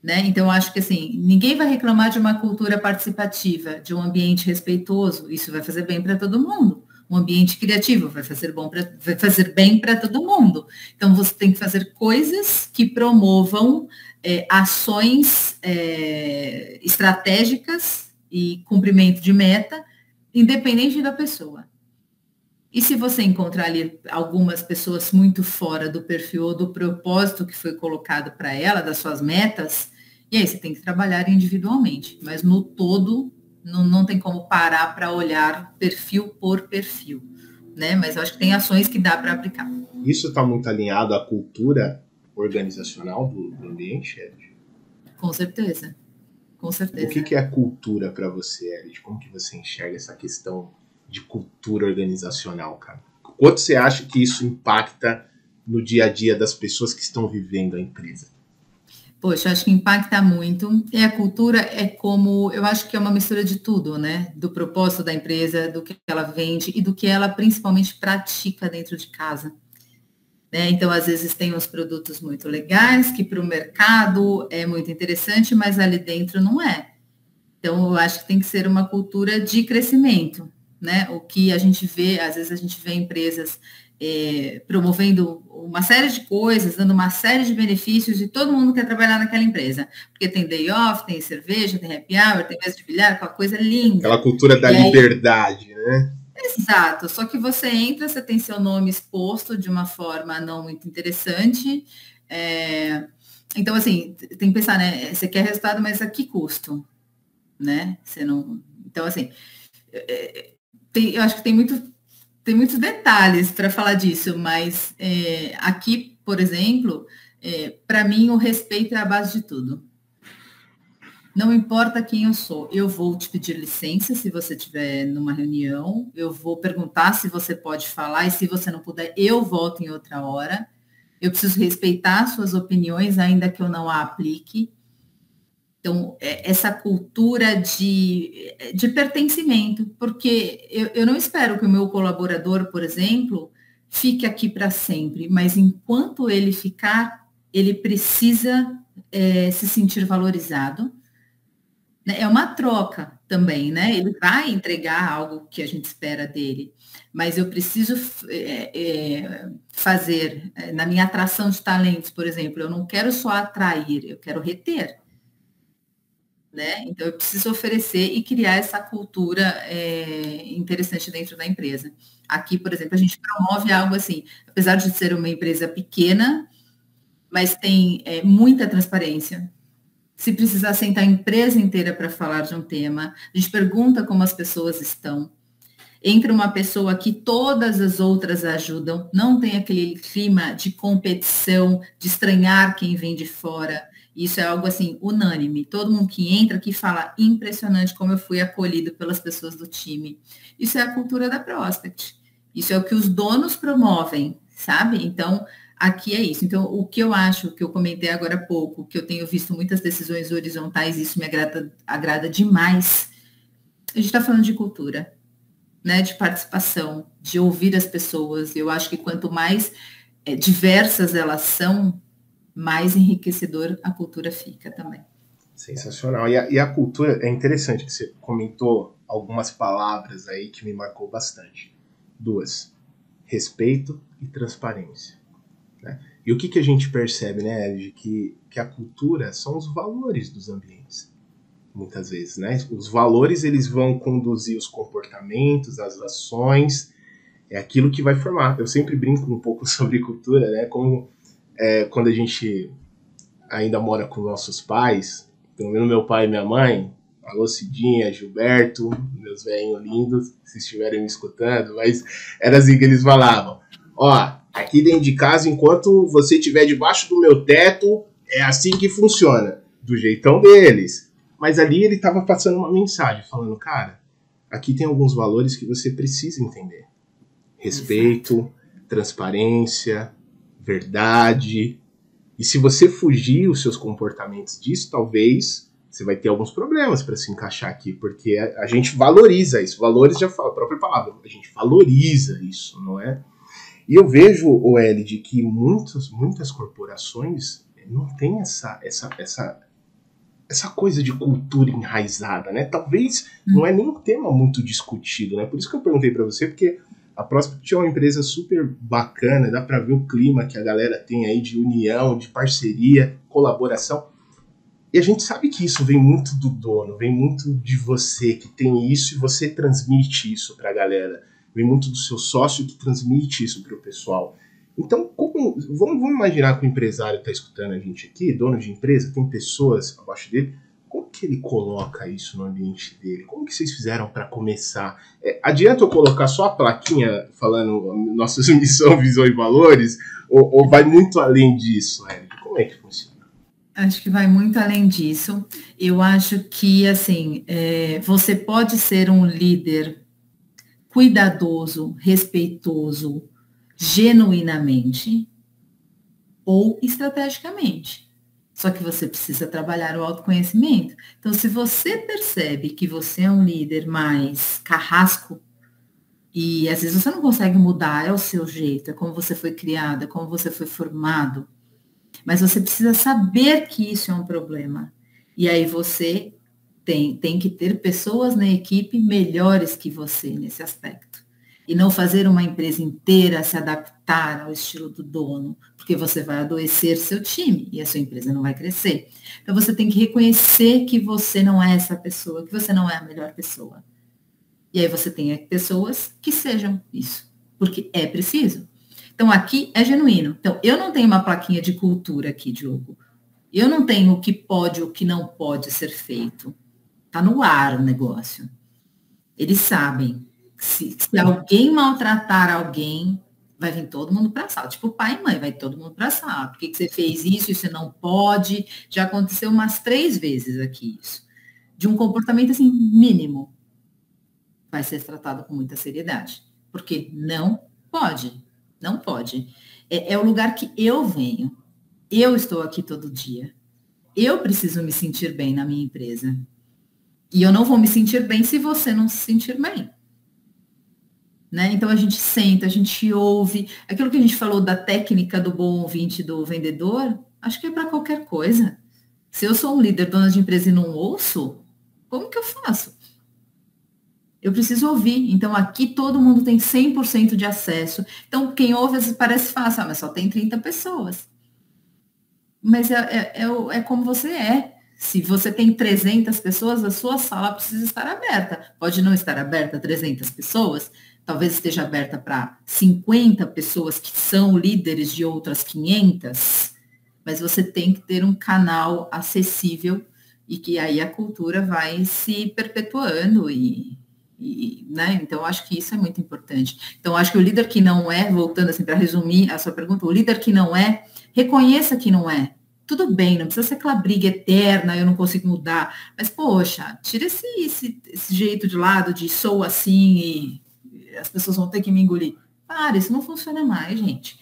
Né? Então, eu acho que assim, ninguém vai reclamar de uma cultura participativa, de um ambiente respeitoso, isso vai fazer bem para todo mundo. Um ambiente criativo vai fazer, bom pra, vai fazer bem para todo mundo. Então, você tem que fazer coisas que promovam é, ações é, estratégicas e cumprimento de meta, independente da pessoa. E se você encontrar ali algumas pessoas muito fora do perfil ou do propósito que foi colocado para ela, das suas metas, e aí você tem que trabalhar individualmente. Mas no todo, não, não tem como parar para olhar perfil por perfil. Né? Mas eu acho que tem ações que dá para aplicar. Isso está muito alinhado à cultura organizacional do, do ambiente, Ed? Com certeza. Com certeza. O que, que é cultura para você, Ed? Como que você enxerga essa questão de cultura organizacional, cara? Quanto você acha que isso impacta no dia a dia das pessoas que estão vivendo a empresa? Poxa, acho que impacta muito. E a cultura é como, eu acho que é uma mistura de tudo, né? Do propósito da empresa, do que ela vende e do que ela principalmente pratica dentro de casa. Né? Então, às vezes, tem uns produtos muito legais que para o mercado é muito interessante, mas ali dentro não é. Então, eu acho que tem que ser uma cultura de crescimento. Né? O que a gente vê, às vezes a gente vê empresas é, promovendo uma série de coisas, dando uma série de benefícios e todo mundo quer trabalhar naquela empresa. Porque tem day off, tem cerveja, tem happy hour, tem mesa de bilhar, aquela coisa linda. Aquela cultura da e liberdade, aí, né? Exato, só que você entra, você tem seu nome exposto de uma forma não muito interessante. É, então, assim, tem que pensar, né? Você quer resultado, mas a que custo? Né? Você não. Então, assim, é, tem, eu acho que tem, muito, tem muitos detalhes para falar disso, mas é, aqui, por exemplo, para mim, o respeito é a base de tudo. Não importa quem eu sou, eu vou te pedir licença se você estiver numa reunião, eu vou perguntar se você pode falar e se você não puder, eu volto em outra hora. Eu preciso respeitar suas opiniões, ainda que eu não a aplique. Então, é, essa cultura de, de pertencimento, porque eu, eu não espero que o meu colaborador, por exemplo, fique aqui para sempre, mas enquanto ele ficar, ele precisa é, se sentir valorizado. Né? É uma troca também, né? Ele vai entregar algo que a gente espera dele, mas eu preciso é, é, fazer, é, na minha atração de talentos, por exemplo, eu não quero só atrair, eu quero reter né? Então eu preciso oferecer e criar essa cultura é, interessante dentro da empresa. Aqui, por exemplo, a gente promove algo assim, apesar de ser uma empresa pequena, mas tem é, muita transparência. Se precisar sentar a empresa inteira para falar de um tema, a gente pergunta como as pessoas estão. Entra uma pessoa que todas as outras ajudam, não tem aquele clima de competição, de estranhar quem vem de fora isso é algo assim unânime. Todo mundo que entra aqui fala impressionante como eu fui acolhido pelas pessoas do time. Isso é a cultura da Prospect. Isso é o que os donos promovem, sabe? Então, aqui é isso. Então, o que eu acho, que eu comentei agora há pouco, que eu tenho visto muitas decisões horizontais, isso me agrada, agrada demais. A gente está falando de cultura, né? De participação, de ouvir as pessoas. Eu acho que quanto mais é, diversas elas são, mais enriquecedor a cultura fica também. Sensacional. E a, e a, cultura, é interessante que você comentou algumas palavras aí que me marcou bastante. Duas: respeito e transparência. E o que, que a gente percebe, né, Ed, que, que a cultura são os valores dos ambientes. Muitas vezes, né? Os valores eles vão conduzir os comportamentos, as ações, é aquilo que vai formar. Eu sempre brinco um pouco <laughs> sobre cultura, né? Como é, quando a gente ainda mora com nossos pais, pelo menos meu pai e minha mãe, alô Cidinha, Gilberto, meus velhinhos lindos, se estiverem me escutando, mas era assim que eles falavam. Ó, aqui dentro de casa, enquanto você estiver debaixo do meu teto, é assim que funciona, do jeitão deles. Mas ali ele estava passando uma mensagem, falando, cara, aqui tem alguns valores que você precisa entender. Respeito, Exato. transparência, verdade. E se você fugir os seus comportamentos disso, talvez você vai ter alguns problemas para se encaixar aqui, porque a, a, gente valoriza isso. Valores já fala, a própria palavra, a gente valoriza isso, não é? E eu vejo, o de que muitas, muitas corporações não têm essa, essa, essa, essa coisa de cultura enraizada, né? Talvez não é nem um tema muito discutido, né? Por isso que eu perguntei para você, porque a Prospect é uma empresa super bacana, dá para ver o clima que a galera tem aí de união, de parceria, colaboração. E a gente sabe que isso vem muito do dono, vem muito de você que tem isso e você transmite isso para a galera. Vem muito do seu sócio que transmite isso para o pessoal. Então, como, vamos, vamos imaginar que o empresário está escutando a gente aqui, dono de empresa, tem pessoas abaixo dele como que ele coloca isso no ambiente dele? Como que vocês fizeram para começar? É, adianta eu colocar só a plaquinha falando nossa <laughs> missão, visão e valores? Ou, ou vai muito além disso, Érica? Como é que funciona? Acho que vai muito além disso. Eu acho que, assim, é, você pode ser um líder cuidadoso, respeitoso, genuinamente ou estrategicamente. Só que você precisa trabalhar o autoconhecimento. Então, se você percebe que você é um líder mais carrasco, e às vezes você não consegue mudar, é o seu jeito, é como você foi criado, é como você foi formado. Mas você precisa saber que isso é um problema. E aí você tem, tem que ter pessoas na equipe melhores que você nesse aspecto e não fazer uma empresa inteira se adaptar ao estilo do dono, porque você vai adoecer seu time e a sua empresa não vai crescer. Então você tem que reconhecer que você não é essa pessoa, que você não é a melhor pessoa. E aí você tem pessoas que sejam isso, porque é preciso. Então aqui é genuíno. Então eu não tenho uma plaquinha de cultura aqui, Diogo. Eu não tenho o que pode, o que não pode ser feito. Tá no ar o negócio. Eles sabem se, se alguém maltratar alguém, vai vir todo mundo para a sala. Tipo, pai e mãe, vai todo mundo para a sala. Por que, que você fez isso? Isso não pode. Já aconteceu umas três vezes aqui isso. de um comportamento assim mínimo, vai ser tratado com muita seriedade, porque não pode, não pode. É, é o lugar que eu venho. Eu estou aqui todo dia. Eu preciso me sentir bem na minha empresa. E eu não vou me sentir bem se você não se sentir bem. Né? Então a gente senta, a gente ouve. Aquilo que a gente falou da técnica do bom ouvinte do vendedor, acho que é para qualquer coisa. Se eu sou um líder, dona de empresa e não ouço, como que eu faço? Eu preciso ouvir. Então, aqui todo mundo tem 100% de acesso. Então, quem ouve, às vezes parece fácil, ah, mas só tem 30 pessoas. Mas é, é, é, é como você é. Se você tem 300 pessoas, a sua sala precisa estar aberta. Pode não estar aberta a 300 pessoas, talvez esteja aberta para 50 pessoas que são líderes de outras 500, mas você tem que ter um canal acessível e que aí a cultura vai se perpetuando e, e, né? Então, acho que isso é muito importante. Então, acho que o líder que não é, voltando assim para resumir a sua pergunta, o líder que não é, reconheça que não é. Tudo bem, não precisa ser aquela briga eterna, eu não consigo mudar. Mas, poxa, tira esse, esse, esse jeito de lado de sou assim e as pessoas vão ter que me engolir. Para, isso não funciona mais, gente.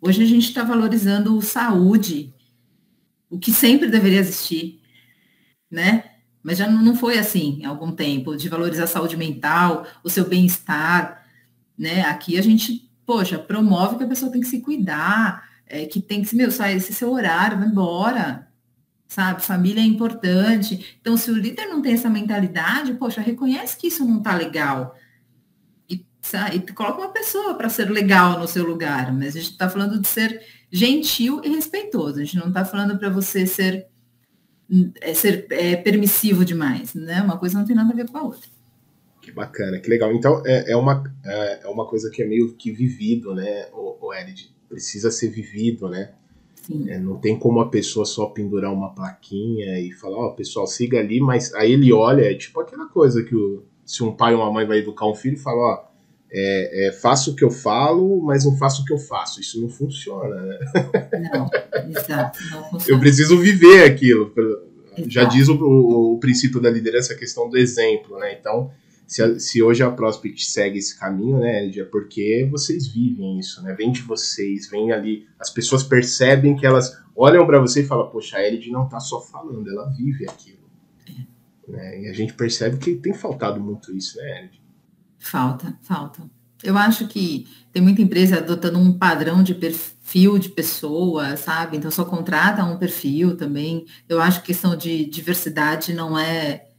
Hoje a gente está valorizando saúde, o que sempre deveria existir, né? Mas já não foi assim há algum tempo, de valorizar a saúde mental, o seu bem-estar, né? Aqui a gente, poxa, promove que a pessoa tem que se cuidar, é, que tem que se, meu, sai esse seu horário, vai embora, sabe? Família é importante. Então, se o líder não tem essa mentalidade, poxa, reconhece que isso não tá legal. E, sabe, e coloca uma pessoa para ser legal no seu lugar, mas a gente está falando de ser gentil e respeitoso. A gente não está falando para você ser é ser é, permissivo demais, né? Uma coisa não tem nada a ver com a outra. Que bacana, que legal. Então é, é uma, é, é uma coisa que é meio que vivido, né, o, o? Precisa ser vivido, né? É, não tem como a pessoa só pendurar uma plaquinha e falar, ó, oh, pessoal, siga ali, mas aí ele olha, é tipo aquela coisa que o, se um pai ou uma mãe vai educar um filho e fala, ó, é, é, faço o que eu falo, mas não faço o que eu faço. Isso não funciona, né? Não, exato, não funciona. Eu preciso viver aquilo. Exato. Já diz o, o, o, princípio da liderança, a questão do exemplo, né? Então, se, se hoje a Prospect segue esse caminho, né, é porque vocês vivem isso, né? Vem de vocês, vem ali, as pessoas percebem que elas olham para você e falam, poxa, a Elid não tá só falando, ela vive aquilo. É. Né? E a gente percebe que tem faltado muito isso, né, Elid? Falta, falta. Eu acho que tem muita empresa adotando um padrão de perfil de pessoa, sabe? Então só contrata um perfil também. Eu acho que questão de diversidade não é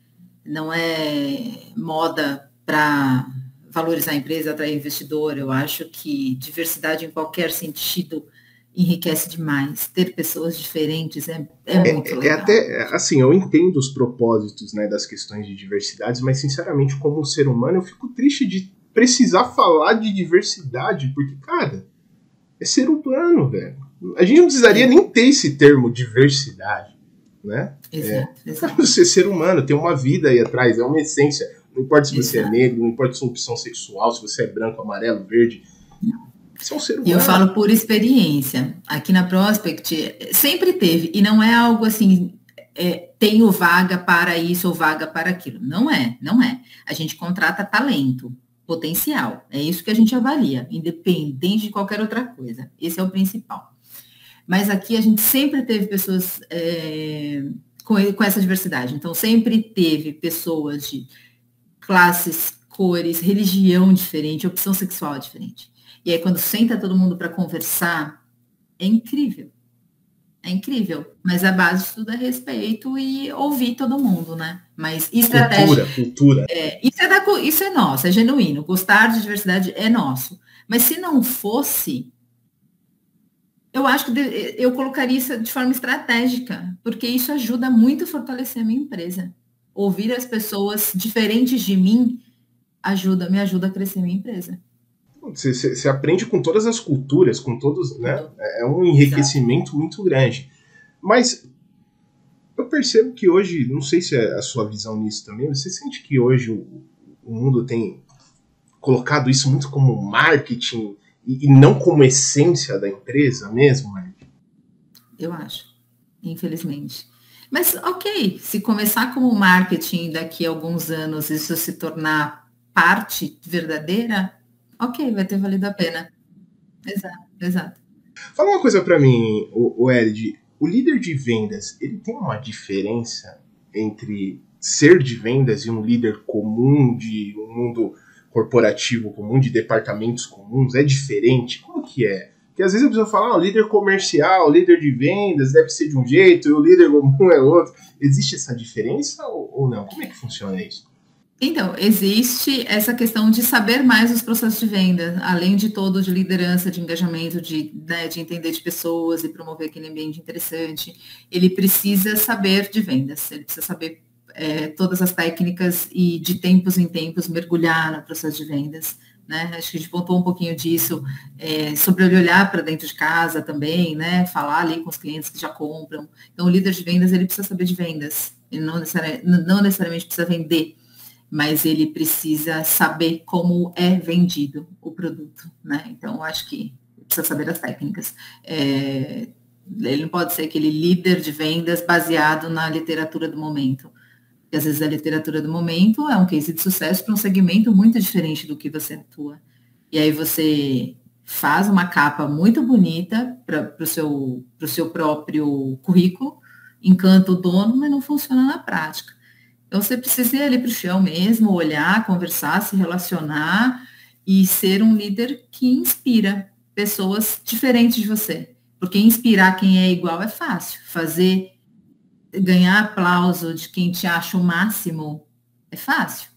não é moda para valorizar a empresa, atrair investidor. Eu acho que diversidade em qualquer sentido enriquece demais. Ter pessoas diferentes é, é, é muito é legal. É até, assim, eu entendo os propósitos né, das questões de diversidade, mas sinceramente, como um ser humano, eu fico triste de precisar falar de diversidade, porque, cara, é ser humano, velho. A gente não precisaria nem ter esse termo diversidade, né? Exato, é, exato. <laughs> Você é ser humano, tem uma vida aí atrás, é uma essência. Não importa se você é exato. é negro, não importa sua opção sexual, se você é branco, amarelo, verde. São ser humano. E eu falo por experiência. Aqui na Prospect sempre teve, e não é algo assim, é, tenho vaga para isso ou vaga para aquilo. Não é, não é. A gente contrata talento, potencial. É isso que a gente avalia, independente de qualquer outra coisa. Esse é o principal. Mas aqui a gente sempre teve pessoas é, com, com essa diversidade. Então, sempre teve pessoas de classes, cores, religião diferente, opção sexual diferente. E aí, quando senta todo mundo para conversar, é incrível. É incrível. Mas a base de tudo é respeito e ouvir todo mundo, né? Mas estratégia. Cultura, cultura. É, isso, é da, isso é nosso, é genuíno. Gostar de diversidade é nosso. Mas se não fosse, eu acho que eu colocaria isso de forma estratégica, porque isso ajuda muito a fortalecer a minha empresa. Ouvir as pessoas diferentes de mim ajuda, me ajuda a crescer a minha empresa. Você, você, aprende com todas as culturas, com todos, né? É, é um enriquecimento Exato. muito grande. Mas eu percebo que hoje, não sei se é a sua visão nisso também, você sente que hoje o, o mundo tem colocado isso muito como marketing e, e não como essência da empresa mesmo, Mark? Eu acho, infelizmente. Mas ok, se começar como marketing daqui a alguns anos isso se tornar parte verdadeira, ok, vai ter valido a pena. Exato, exato. Fala uma coisa para mim, o, o Ed. O líder de vendas, ele tem uma diferença entre ser de vendas e um líder comum de um mundo corporativo comum, de departamentos comuns? É diferente? Como que é? Porque às vezes a pessoa fala, ah, o líder comercial, o líder de vendas deve ser de um jeito e o líder comum <laughs> é outro. Existe essa diferença ou, ou não? Como é que funciona isso? Então, existe essa questão de saber mais os processos de venda, além de todo de liderança, de engajamento, de, né, de entender de pessoas e promover aquele ambiente interessante. Ele precisa saber de vendas, ele precisa saber é, todas as técnicas e de tempos em tempos mergulhar no processo de vendas. Né? Acho que a gente pontuou um pouquinho disso é, sobre olhar para dentro de casa também, né? Falar ali com os clientes que já compram. Então, o líder de vendas ele precisa saber de vendas. Ele não necessariamente, não necessariamente precisa vender mas ele precisa saber como é vendido o produto, né? Então, acho que precisa saber as técnicas. É, ele não pode ser aquele líder de vendas baseado na literatura do momento. Porque às vezes a literatura do momento é um case de sucesso para um segmento muito diferente do que você atua. E aí você faz uma capa muito bonita para o seu, seu próprio currículo, encanta o dono, mas não funciona na prática. Então você precisa ir ali para o chão mesmo, olhar, conversar, se relacionar e ser um líder que inspira pessoas diferentes de você. Porque inspirar quem é igual é fácil. Fazer ganhar aplauso de quem te acha o máximo é fácil.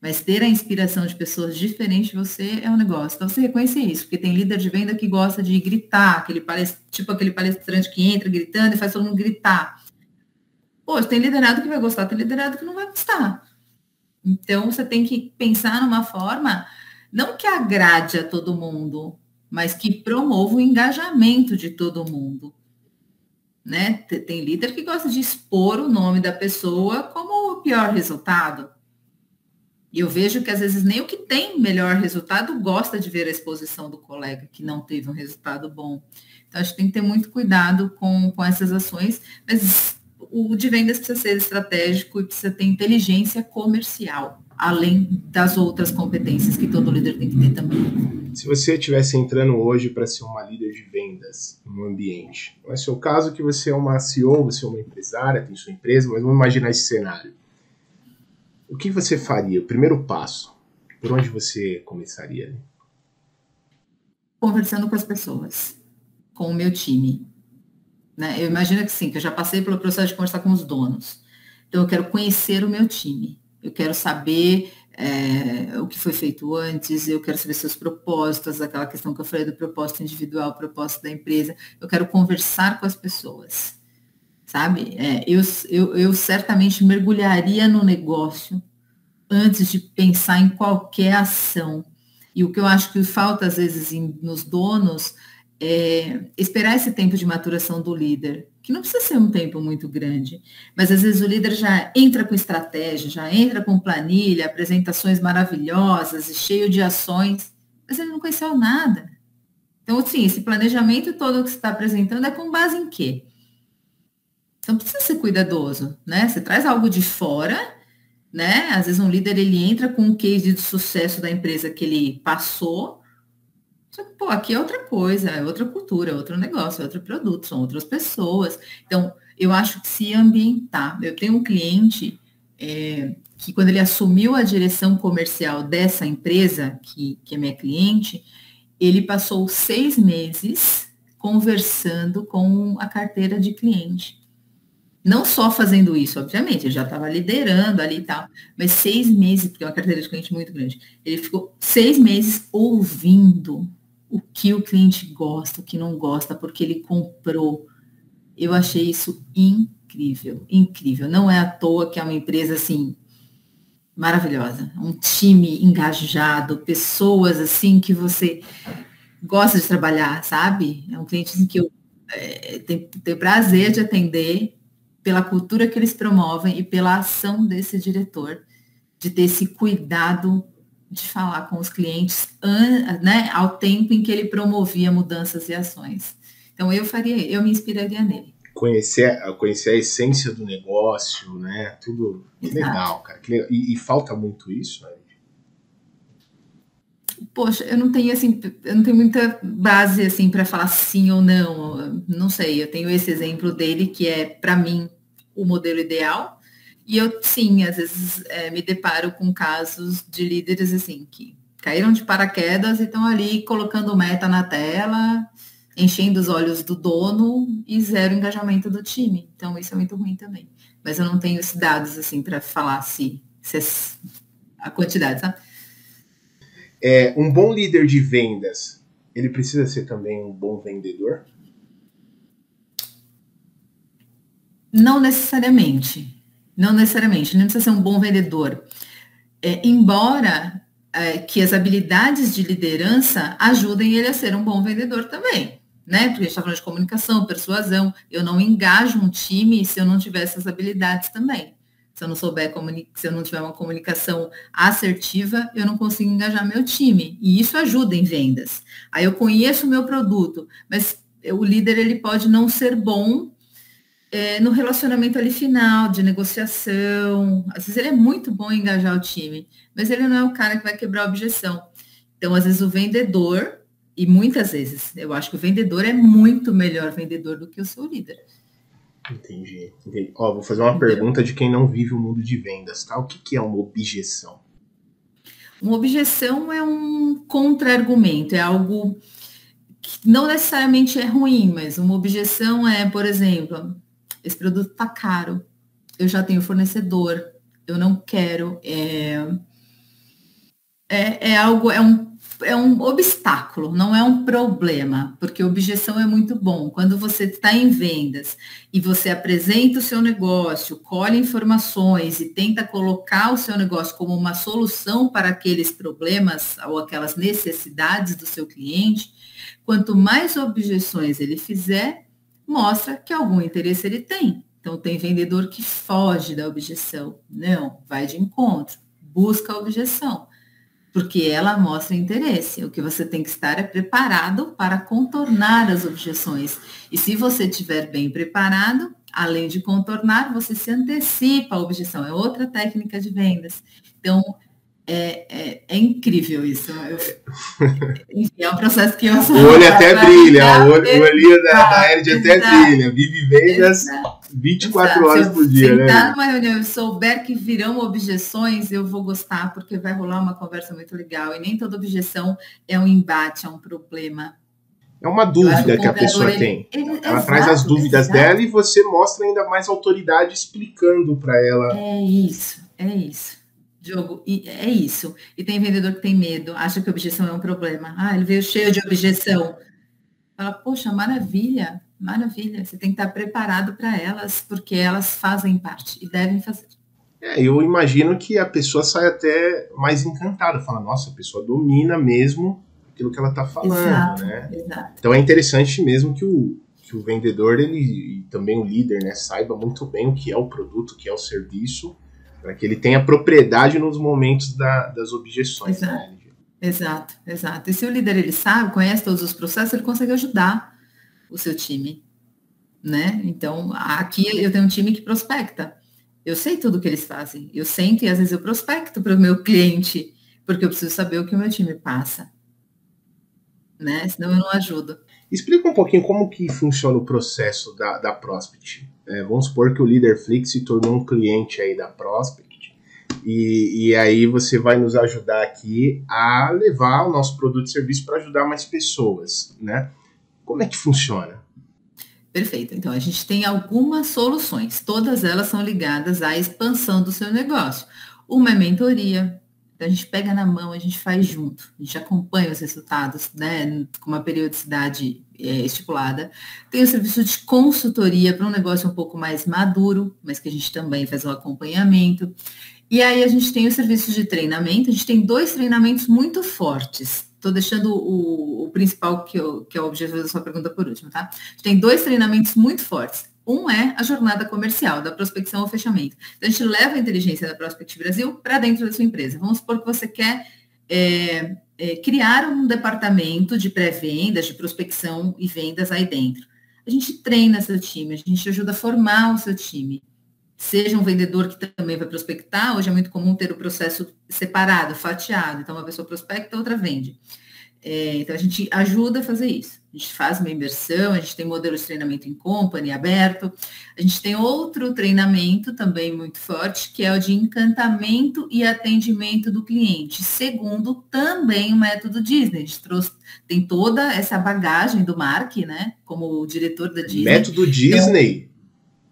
Mas ter a inspiração de pessoas diferentes de você é um negócio. Então você reconhecer isso, porque tem líder de venda que gosta de gritar, aquele tipo aquele palestrante que entra gritando e faz todo mundo gritar. Pô, tem liderado que vai gostar, tem liderado que não vai gostar. Então, você tem que pensar numa forma, não que agrade a todo mundo, mas que promova o engajamento de todo mundo. Né? Tem líder que gosta de expor o nome da pessoa como o pior resultado. E eu vejo que às vezes nem o que tem melhor resultado gosta de ver a exposição do colega que não teve um resultado bom. Então, acho que tem que ter muito cuidado com, com essas ações, mas o de vendas precisa ser estratégico e precisa ter inteligência comercial, além das outras competências que todo líder tem que ter também. Se você estivesse entrando hoje para ser uma líder de vendas no ambiente, não é seu caso que você é uma CEO, você é uma empresária, tem sua empresa, mas vamos imaginar esse cenário. O que você faria? O primeiro passo, por onde você começaria? Conversando com as pessoas, com o meu time, né? Eu imagino que sim, que eu já passei pelo processo de conversar com os donos. Então, eu quero conhecer o meu time. Eu quero saber é, o que foi feito antes, eu quero saber seus propósitos, aquela questão que eu falei do propósito individual, propósito da empresa. Eu quero conversar com as pessoas, sabe? É, eu, eu, eu certamente mergulharia no negócio antes de pensar em qualquer ação. E o que eu acho que falta, às vezes, em, nos donos é, esperar esse tempo de maturação do líder, que não precisa ser um tempo muito grande, mas às vezes o líder já entra com estratégia, já entra com planilha, apresentações maravilhosas e cheio de ações, mas ele não conheceu nada. Então, sim, esse planejamento todo que você está apresentando é com base em quê? Então precisa ser cuidadoso, né? Você traz algo de fora, né? Às vezes um líder ele entra com um case de sucesso da empresa que ele passou, só que, pô, aqui é outra coisa, é outra cultura, é outro negócio, é outro produto, são outras pessoas. Então, eu acho que se ambientar. Eu tenho um cliente é, que, quando ele assumiu a direção comercial dessa empresa, que, que é minha cliente, ele passou seis meses conversando com a carteira de cliente. Não só fazendo isso, obviamente, ele já estava liderando ali e tal, mas seis meses, porque é uma carteira de cliente muito grande, ele ficou seis meses ouvindo o que o cliente gosta, o que não gosta, porque ele comprou. Eu achei isso incrível, incrível. Não é à toa que é uma empresa assim maravilhosa, um time engajado, pessoas assim que você gosta de trabalhar, sabe? É um cliente assim, que eu é, tenho, tenho prazer de atender pela cultura que eles promovem e pela ação desse diretor, de ter esse cuidado de falar com os clientes né, ao tempo em que ele promovia mudanças e ações. Então eu faria, eu me inspiraria nele. conhecer, conhecer a essência do negócio, né? Tudo que legal, cara. E, e, falta muito isso, né? Poxa, eu não tenho assim, eu não tenho muita base assim para falar sim ou não. Não sei. Eu tenho esse exemplo dele que é para mim o modelo ideal. E eu sim, às vezes é, me deparo com casos de líderes assim que caíram de paraquedas e estão ali colocando meta na tela enchendo os olhos do dono e zero engajamento do time. Então isso é muito ruim também. Mas eu não tenho esses dados assim para falar se, se é a quantidade, sabe? É, um bom líder de vendas, ele precisa ser também um bom vendedor? Não necessariamente. Não necessariamente. Não precisa ser um bom vendedor. É, embora é, que as habilidades de liderança ajudem ele a ser um bom vendedor também né? Porque a gente está falando de comunicação, persuasão. Eu não engajo um time se eu não tiver essas habilidades também. Se eu não souber se eu não tiver uma comunicação assertiva, eu não consigo engajar meu time. E isso ajuda em vendas. Aí eu conheço o meu produto, mas o líder ele pode não ser bom é, no relacionamento ali final, de negociação. Às vezes ele é muito bom em engajar o time, mas ele não é o cara que vai quebrar a objeção. Então, às vezes, o vendedor e muitas vezes, eu acho que o vendedor é muito melhor vendedor do que o seu líder. Entendi. entendi. Ó, vou fazer uma Entendeu? pergunta de quem não vive o mundo de vendas, tá? O que, que é uma objeção? Uma objeção é um contra-argumento, é algo que não necessariamente é ruim, mas uma objeção é, por exemplo, esse produto tá caro, eu já tenho fornecedor, eu não quero, é, é, é algo, é um é um obstáculo, não é um problema, porque objeção é muito bom. Quando você está em vendas e você apresenta o seu negócio, colhe informações e tenta colocar o seu negócio como uma solução para aqueles problemas ou aquelas necessidades do seu cliente, quanto mais objeções ele fizer, mostra que algum interesse ele tem. Então, tem vendedor que foge da objeção. Não, vai de encontro, busca a objeção porque ela mostra interesse. O que você tem que estar é preparado para contornar as objeções. E se você estiver bem preparado, além de contornar, você se antecipa a objeção. É outra técnica de vendas. Então, é, é, é, incrível isso. Eu, enfim, é um processo que eu sou. O olho até brilha, o olho, o olho da, da Erd até brilha. Vive vendas 24 exato. horas por dia. Se eu né? numa reunião e souber que virão objeções, eu vou gostar, porque vai rolar uma conversa muito legal. E nem toda objeção é um embate, é um problema. É uma dúvida que a pessoa ele, tem. Ele, ela exato, traz as dúvidas exato. dela e você mostra ainda mais autoridade explicando para ela. É isso, é isso. Diogo, e é isso. E tem vendedor que tem medo, acha que objeção é um problema. Ah, ele veio cheio de objeção. Fala, poxa, maravilha, maravilha. Você tem que estar preparado para elas, porque elas fazem parte e devem fazer. É, eu imagino que a pessoa sai até mais encantada, fala, nossa, a pessoa domina mesmo aquilo que ela está falando, exato, né? Exato. Então é interessante mesmo que o, que o vendedor, ele e também o líder, né, saiba muito bem o que é o produto, o que é o serviço, para que ele tenha propriedade nos momentos da, das objeções. Exato. Né? exato, exato. E se o líder ele sabe, conhece todos os processos, ele consegue ajudar o seu time, né? Então, aqui eu tenho um time que prospecta. Eu sei tudo o que eles fazem. Eu sento e às vezes eu prospecto para o meu cliente, porque eu preciso saber o que o meu time passa. Né? Senão eu não ajudo. Explica um pouquinho como que funciona o processo da, da Prospect. É, vamos supor que o Líder Flix se tornou um cliente aí da Prospect e, e aí você vai nos ajudar aqui a levar o nosso produto e serviço para ajudar mais pessoas, né? Como é que funciona? Perfeito. Então, a gente tem algumas soluções, todas elas são ligadas à expansão do seu negócio. Uma é mentoria, então a gente pega na mão, a gente faz junto, a gente acompanha os resultados, né, com uma periodicidade é, estipulada. Tem o serviço de consultoria para um negócio um pouco mais maduro, mas que a gente também faz um acompanhamento. E aí a gente tem o serviço de treinamento, a gente tem dois treinamentos muito fortes. Estou deixando o, o principal, que, eu, que é o objetivo da sua pergunta por último, tá? A gente tem dois treinamentos muito fortes. Um é a jornada comercial, da prospecção ao fechamento. Então, a gente leva a inteligência da Prospect Brasil para dentro da sua empresa. Vamos supor que você quer é, é, criar um departamento de pré-vendas, de prospecção e vendas aí dentro. A gente treina seu time, a gente ajuda a formar o seu time. Seja um vendedor que também vai prospectar, hoje é muito comum ter o processo separado, fatiado. Então, uma pessoa prospecta, outra vende. É, então, a gente ajuda a fazer isso. A gente faz uma imersão, a gente tem modelo de treinamento em company aberto. A gente tem outro treinamento também muito forte, que é o de encantamento e atendimento do cliente, segundo também o método Disney. A gente trouxe, tem toda essa bagagem do Mark, né, como diretor da Disney. Método Disney?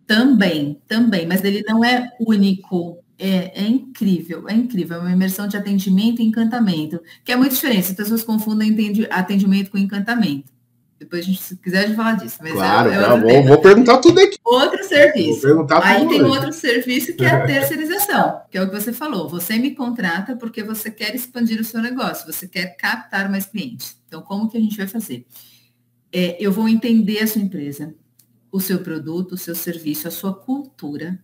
Então, também, também, mas ele não é único é, é, incrível, é incrível. É uma imersão de atendimento e encantamento, que é muito diferente. As pessoas confundem atendimento com encantamento. Depois, a gente, se quiser, a gente fala disso. Mas é claro, é, é vou, vou, perguntar tudo aqui. Outro serviço. Aí tem hoje. outro serviço que é a terceirização, que é o que você falou. Você me contrata porque você quer expandir o seu negócio, você quer captar mais clientes. Então, como que a gente vai fazer? É, eu vou entender a sua empresa, o seu produto, o seu serviço, a sua cultura,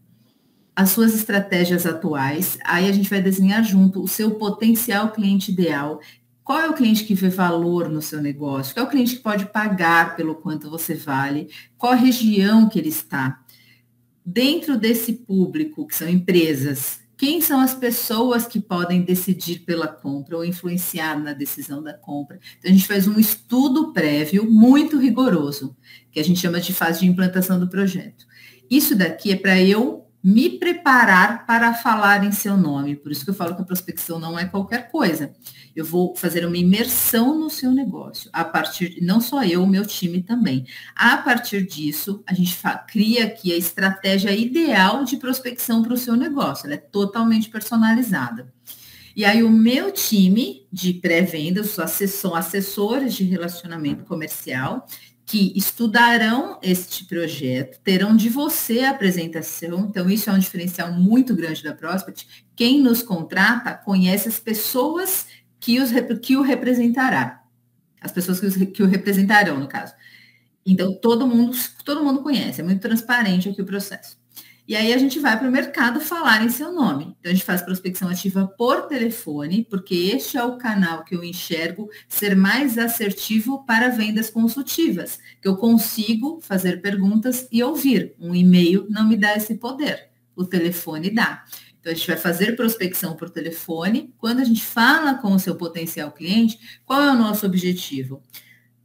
as suas estratégias atuais, aí a gente vai desenhar junto o seu potencial cliente ideal. Qual é o cliente que vê valor no seu negócio? Qual é o cliente que pode pagar pelo quanto você vale? Qual a região que ele está? Dentro desse público, que são empresas, quem são as pessoas que podem decidir pela compra ou influenciar na decisão da compra? Então, a gente faz um estudo prévio muito rigoroso, que a gente chama de fase de implantação do projeto. Isso daqui é para eu me preparar para falar em seu nome. Por isso que eu falo que a prospecção não é qualquer coisa. Eu vou fazer uma imersão no seu negócio, a partir, não só eu, o meu time também. A partir disso, a gente cria aqui a estratégia ideal de prospecção para o seu negócio. Ela é totalmente personalizada. E aí o meu time de pré-vendas, são assessores de relacionamento comercial, que estudarão este projeto, terão de você a apresentação, então isso é um diferencial muito grande da Prospect. Quem nos contrata conhece as pessoas que, os, que o representará, as pessoas que, os, que o representarão, no caso. Então, todo mundo, todo mundo conhece, é muito transparente aqui o processo. E aí a gente vai para o mercado falar em seu nome. Então a gente faz prospecção ativa por telefone, porque este é o canal que eu enxergo ser mais assertivo para vendas consultivas, que eu consigo fazer perguntas e ouvir. Um e-mail não me dá esse poder, o telefone dá. Então a gente vai fazer prospecção por telefone. Quando a gente fala com o seu potencial cliente, qual é o nosso objetivo?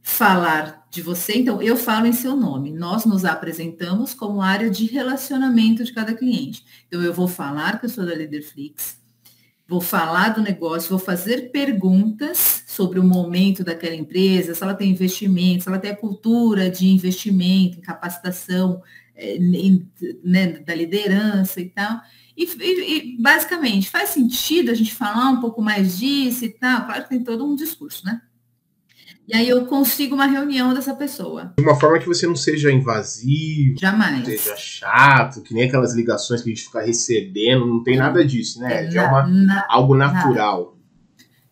Falar de você, então eu falo em seu nome. Nós nos apresentamos como área de relacionamento de cada cliente. Então eu vou falar que eu sou da Leaderflix, vou falar do negócio, vou fazer perguntas sobre o momento daquela empresa, se ela tem investimento, se ela tem a cultura de investimento, em capacitação em, né, da liderança e tal. E, e, e, basicamente, faz sentido a gente falar um pouco mais disso e tal? Claro que tem todo um discurso, né? E aí eu consigo uma reunião dessa pessoa. De uma forma que você não seja invasivo, jamais. seja chato, que nem aquelas ligações que a gente fica recebendo, não tem nada disso, né? É, Já é uma, na, algo natural.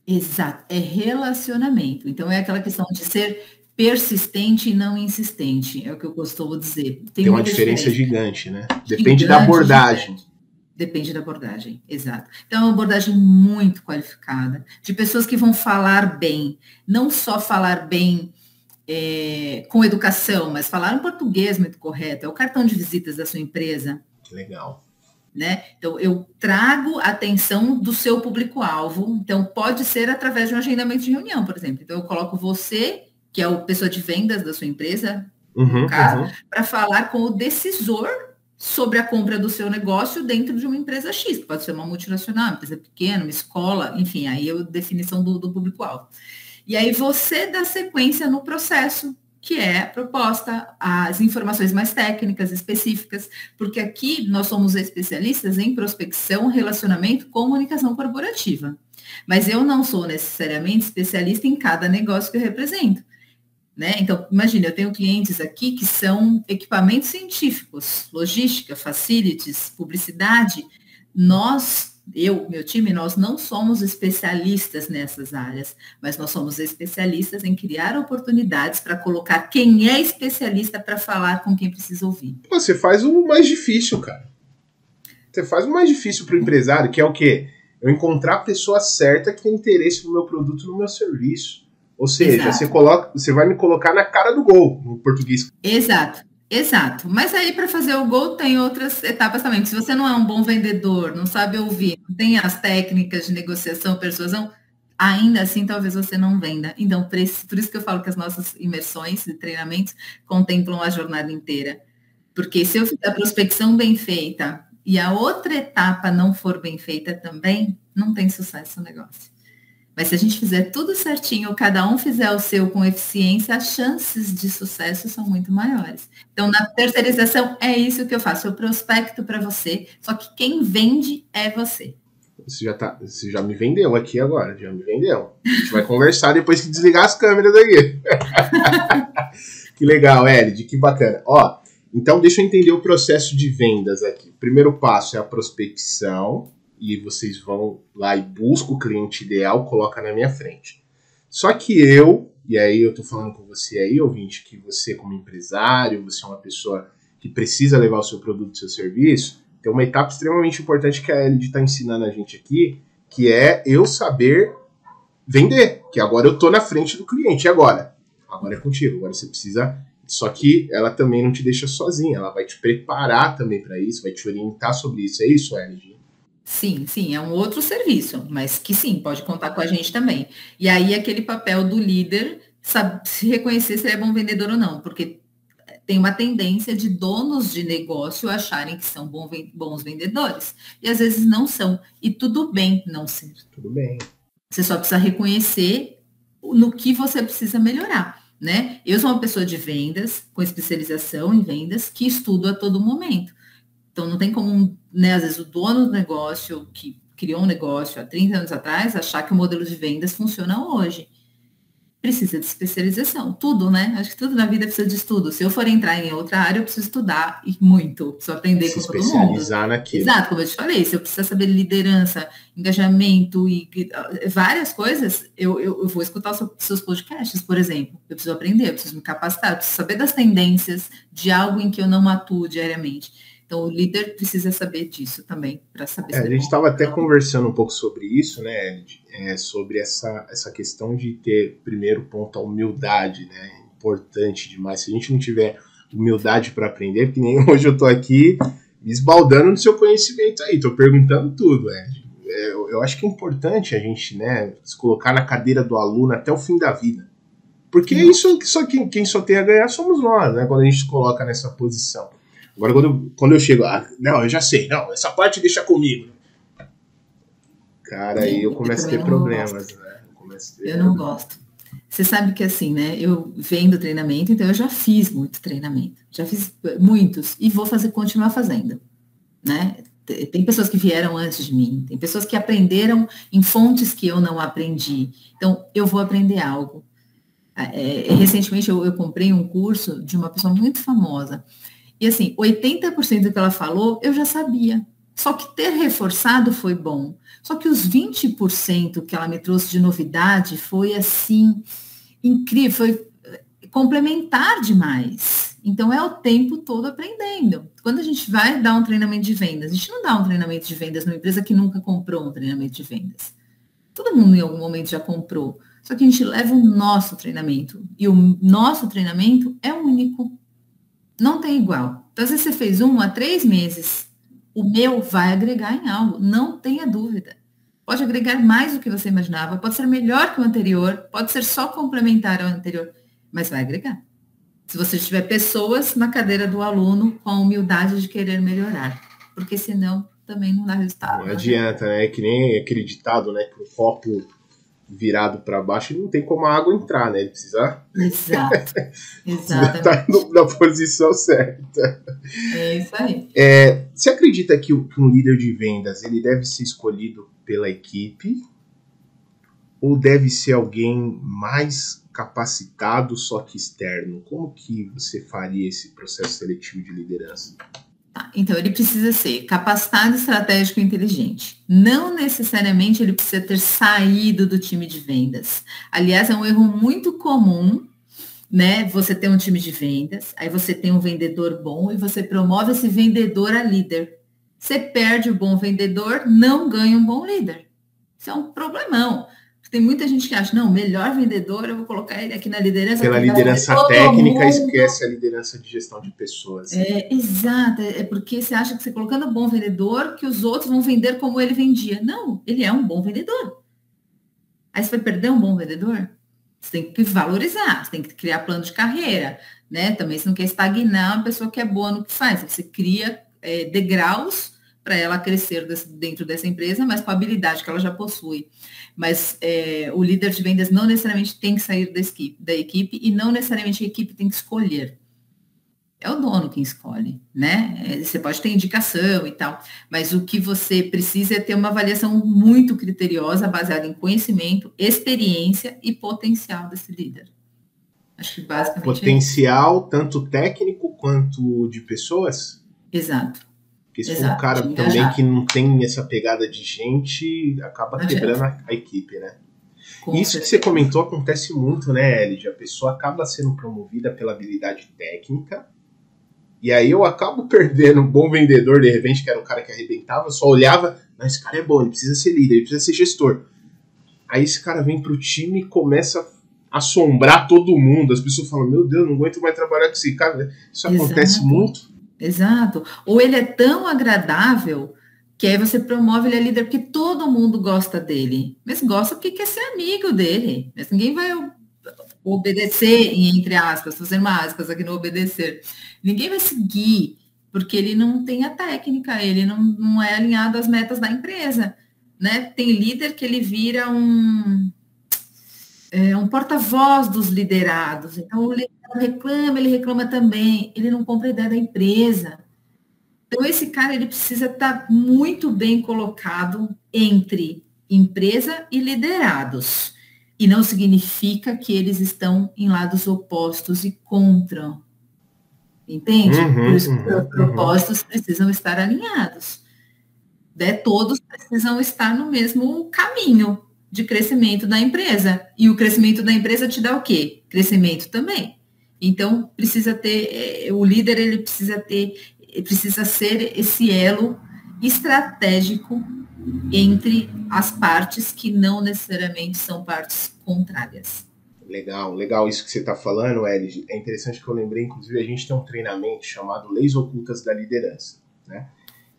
Exato, é relacionamento. Então é aquela questão de ser persistente e não insistente, é o que eu costumo dizer. Tem, tem uma diferença, diferença, gigante, né? Depende gigante, da abordagem. Gigante. Depende da abordagem, exato. Então, é uma abordagem muito qualificada, de pessoas que vão falar bem, não só falar bem é, com educação, mas falar um português muito correto, é o cartão de visitas da sua empresa. Legal. Né? Então, eu trago a atenção do seu público-alvo. Então, pode ser através de um agendamento de reunião, por exemplo. Então, eu coloco você, que é o pessoa de vendas da sua empresa, uhum, no caso, uhum. para falar com o decisor sobre a compra do seu negócio dentro de uma empresa X, que pode ser uma multinacional, uma empresa pequena, uma escola, enfim, aí é a definição do, do público-alvo. E aí você dá sequência no processo, que é proposta, as informações mais técnicas, específicas, porque aqui nós somos especialistas em prospecção, relacionamento, comunicação corporativa. Mas eu não sou necessariamente especialista em cada negócio que eu represento. Né? Então, imagina, eu tenho clientes aqui que são equipamentos científicos, logística, facilities, publicidade. Nós, eu, meu time, nós não somos especialistas nessas áreas, mas nós somos especialistas em criar oportunidades para colocar quem é especialista para falar com quem precisa ouvir. Você faz o mais difícil, cara. Você faz o mais difícil para o empresário, que é o quê? Eu encontrar a pessoa certa que tem interesse no meu produto, no meu serviço Ou seja, você, coloca, você vai me colocar na cara do gol, no português. Exato. Exato. Mas aí para fazer o gol tem outras etapas também. Se você não é um bom vendedor, não sabe ouvir, não tem as técnicas de negociação, persuasão, ainda assim talvez você não venda. Então, por isso, por isso que eu falo que as nossas imersões e treinamentos contemplam a jornada inteira. Porque se eu fizer a prospecção bem feita e a outra etapa não for bem feita também, não tem sucesso o negócio. Mas se a gente fizer tudo certinho, cada um fizer o seu com eficiência, as chances de sucesso são muito maiores. Então, na terceirização, é isso que eu faço. Eu prospecto para você, só que quem vende é você. Você já, tá, você já me vendeu aqui agora, já me vendeu. A gente vai conversar depois que desligar as câmeras aqui. <laughs> que legal, Elid, que bacana. Ó, então deixa eu entender o processo de vendas aqui. Primeiro passo é a prospecção, e vocês vão lá e buscam o cliente ideal, coloca na minha frente. Só que eu, e aí eu tô falando com você aí, ouvinte, que você como empresário, você é uma pessoa que precisa levar o seu produto, o seu serviço, tem uma etapa extremamente importante que a Elid está ensinando a gente aqui, que é eu saber vender, que agora eu tô na frente do cliente, agora? Agora é contigo, agora você precisa só que ela também não te deixa sozinha, ela vai te preparar também para isso, vai te orientar sobre isso. É isso, Elid? Sim, sim, é um outro serviço, mas que sim, pode contar com a gente também. E aí aquele papel do líder sabe, se reconhecer se ele é bom vendedor ou não, porque tem uma tendência de donos de negócio acharem que são bons vendedores. E às vezes não são. E tudo bem não ser. Tudo bem. Você só precisa reconhecer no que você precisa melhorar. Né? Eu sou uma pessoa de vendas, com especialização em vendas, que estudo a todo momento. Então, não tem como, né, às vezes, o dono do negócio que criou um negócio há 30 anos atrás achar que o modelo de vendas funciona hoje. Precisa de especialização. Tudo, né? Acho que tudo na vida precisa de estudo. Se eu for entrar em outra área, eu preciso estudar e muito. Preciso aprender Se com todo mundo. especializar naquilo. Exato, como eu te falei. Se eu precisar saber liderança, engajamento e várias coisas, eu, eu, eu vou escutar os seus podcasts, por exemplo. Eu preciso aprender, eu preciso me capacitar, eu preciso saber das tendências de algo em que eu não atuo diariamente. Então, o líder precisa saber disso também, para saber é, A gente estava até conversando um pouco sobre isso, né, é, sobre essa, essa questão de ter, primeiro ponto, a humildade, né, importante demais. Se a gente não tiver humildade para aprender, porque nem <laughs> hoje eu estou aqui me esbaldando no seu conhecimento aí, estou perguntando tudo, Ed. É, eu, eu acho que é importante a gente, né, se colocar na cadeira do aluno até o fim da vida. Porque Sim. isso só quem, quem só tem a ganhar somos nós, né, quando a gente se coloca nessa posição. Agora, quando eu, quando eu chego, ah, não, eu já sei, não, essa parte deixa comigo. Cara, aí eu começo a ter problemas, né? Eu, eu não gosto. Você sabe que assim, né? Eu vendo treinamento, então eu já fiz muito treinamento, já fiz muitos e vou fazer, continuar fazendo, né? Tem pessoas que vieram antes de mim, tem pessoas que aprenderam em fontes que eu não aprendi. Então, eu vou aprender algo. É, recentemente eu, eu comprei um curso de uma pessoa muito famosa e assim, 80% do que ela falou eu já sabia. Só que ter reforçado foi bom. Só que os 20% que ela me trouxe de novidade foi assim, incrível, foi eh, complementar demais. Então é o tempo todo aprendendo. Quando a gente vai dar um treinamento de vendas, a gente não dá um treinamento de vendas numa empresa que nunca comprou um treinamento de vendas. Todo mundo em algum momento já comprou. Só que a gente leva o nosso treinamento. E o nosso treinamento é único. Não tem igual. Então, se você fez um há três meses, o meu vai agregar em algo, não tenha dúvida. Pode agregar mais do que você imaginava, pode ser melhor que o anterior, pode ser só complementar ao anterior, mas vai agregar. Se você tiver pessoas na cadeira do aluno com a humildade de querer melhorar, porque senão também não dá resultado. Não adianta, né? É que nem aquele ditado, né? Que o copo virado para baixo, ele não tem como a água entrar, né? Ele precisa. Exato. <laughs> Exatamente. Estar na posição certa. É isso aí. É, você acredita que, um líder de vendas ele deve ser escolhido pela equipe? Ou deve ser alguém mais capacitado, só que externo? Como que você faria esse processo seletivo de liderança? Tá, então, ele precisa ser capacitado, estratégico e inteligente. Não necessariamente ele precisa ter saído do time de vendas. Aliás, é um erro muito comum, né? Você tem um time de vendas, aí você tem um vendedor bom e você promove esse vendedor a líder. Você perde o bom vendedor, não ganha um bom líder. Isso é um problemão. Tem muita gente que acha, não, melhor vendedor, eu vou colocar ele aqui na liderança. Pela liderança técnica, mundo. esquece a liderança de gestão de pessoas. É, exato, é porque você acha que você colocando um bom vendedor, que os outros vão vender como ele vendia. Não, ele é um bom vendedor. Aí você vai perder um bom vendedor? Você tem que valorizar, você tem que criar plano de carreira, né? Também você não quer estagnar uma pessoa que é boa no que faz. Você cria é, degraus para ela crescer dentro dessa empresa, mas com a habilidade que ela já possui. Mas é, o líder de vendas não necessariamente tem que sair da equipe, da equipe e não necessariamente a equipe tem que escolher. É o dono quem escolhe, né? É, você pode ter indicação e tal, mas o que você precisa é ter uma avaliação muito criteriosa, baseada em conhecimento, experiência e potencial desse líder. Acho que basicamente. É potencial, é tanto técnico quanto de pessoas? Exato. Porque se for um cara também que não tem essa pegada de gente, acaba quebrando a, a, equipe, né? Com Isso certeza. que você comentou acontece muito, né, Elid? A pessoa acaba sendo promovida pela habilidade técnica, e aí eu acabo <laughs> perdendo um bom vendedor, de repente, que era um cara que arrebentava, só olhava, mas esse cara é bom, ele precisa ser líder, ele precisa ser gestor. Aí esse cara vem pro time e começa a assombrar todo mundo. As pessoas falam, meu Deus, não aguento mais trabalhar com esse cara. Isso Exato. acontece muito. Exato. Ou ele é tão agradável que aí você promove ele a líder porque todo mundo gosta dele. Mas gosta porque quer ser amigo dele. Mas ninguém vai obedecer, entre aspas, uma aspas aqui no obedecer. Ninguém vai seguir porque ele não tem a técnica, ele não, não é alinhado às metas da empresa. Né? Tem líder que ele vira um, é, um porta-voz dos liderados. Então, o liderado reclama, ele reclama também, ele não compra a ideia da empresa. Então, esse cara ele precisa estar muito bem colocado entre empresa e liderados. E não significa que eles estão em lados opostos e contra. Entende? Uhum, Por isso que uhum, os propósitos uhum. precisam estar alinhados. Né? Todos precisam estar no mesmo caminho de crescimento da empresa. E o crescimento da empresa te dá o quê? Crescimento também. Então, precisa ter, eh, o líder ele precisa ter, precisa ser esse elo estratégico entre as partes que não necessariamente são partes contrárias. Legal, legal isso que você está falando, Elige. É interessante que eu lembrei, inclusive, a gente tem um treinamento chamado Leis Ocultas da Liderança. Né?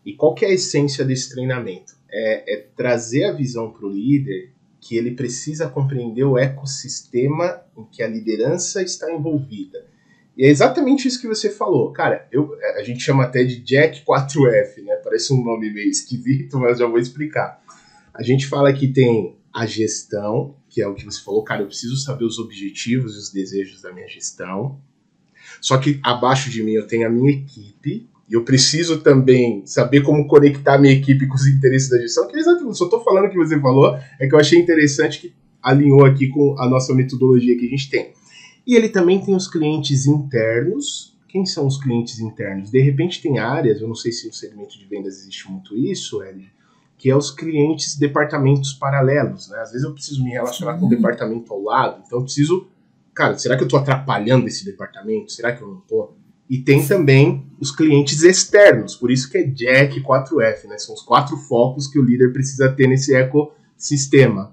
E qual que é a essência desse treinamento? É, é trazer a visão para o líder que ele precisa compreender o ecossistema em que a liderança está envolvida. E é exatamente isso que você falou. Cara, eu, a gente chama até de Jack 4F, né? Parece um nome meio esquisito, mas já vou explicar. A gente fala que tem a gestão, que é o que você falou, cara, eu preciso saber os objetivos e os desejos da minha gestão. Só que abaixo de mim eu tenho a minha equipe, e eu preciso também saber como conectar minha equipe com os interesses da gestão, que é exatamente, só estou falando o que você falou, é que eu achei interessante que alinhou aqui com a nossa metodologia que a gente tem. E ele também tem os clientes internos. Quem são os clientes internos? De repente tem áreas, eu não sei se no segmento de vendas existe muito isso, Eli, que é os clientes departamentos paralelos, né? Às vezes eu preciso me relacionar com o departamento ao lado, então eu preciso, cara, será que eu estou atrapalhando esse departamento? Será que eu não estou? E tem também os clientes externos, por isso que é Jack 4F, né? São os quatro focos que o líder precisa ter nesse ecossistema.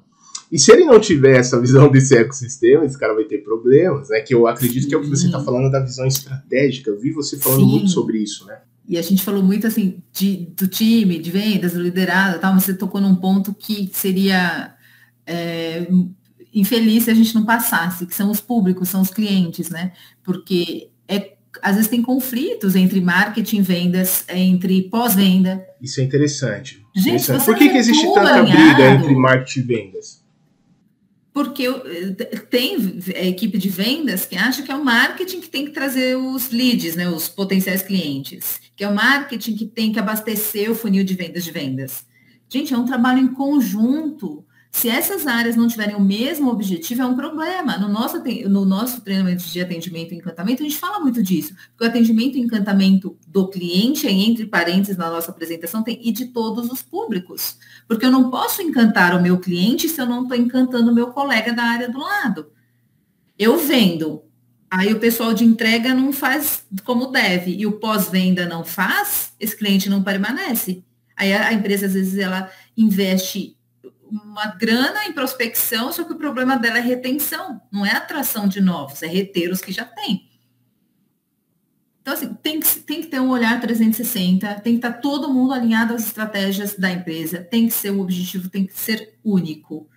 E se ele não tiver essa visão <laughs> desse ecossistema, esse cara vai ter problemas, né? Que eu acredito Sim. que é o que você está falando da visão estratégica. Eu vi você falando Sim. muito sobre isso, né? E a gente falou muito assim de, do time, de vendas, do liderado, tal. Você tocou num ponto que seria é, infeliz se a gente não passasse, que são os públicos, são os clientes, né? Porque é às vezes tem conflitos entre marketing, vendas, entre pós-venda. Isso é interessante. Gente, interessante. por que, que existe tanta alinhado? briga entre marketing e vendas? Porque tem equipe de vendas que acha que é o marketing que tem que trazer os leads, né, os potenciais clientes, que é o marketing que tem que abastecer o funil de vendas de vendas. Gente, é um trabalho em conjunto. Se essas áreas não tiverem o mesmo objetivo, é um problema. No nosso, no nosso treinamento de atendimento e encantamento, a gente fala muito disso. Porque o atendimento e encantamento do cliente, entre parênteses na nossa apresentação, tem e de todos os públicos. Porque eu não posso encantar o meu cliente se eu não estou encantando o meu colega da área do lado. Eu vendo, aí o pessoal de entrega não faz como deve, e o pós-venda não faz, esse cliente não permanece. Aí a empresa, às vezes, ela investe uma grana em prospecção, só que o problema dela é retenção, não é atração de novos, é reter os que já tem. Então, assim, tem que, tem que ter um olhar 360, tem que estar todo mundo alinhado às estratégias da empresa, tem que ser o objetivo, tem que ser único.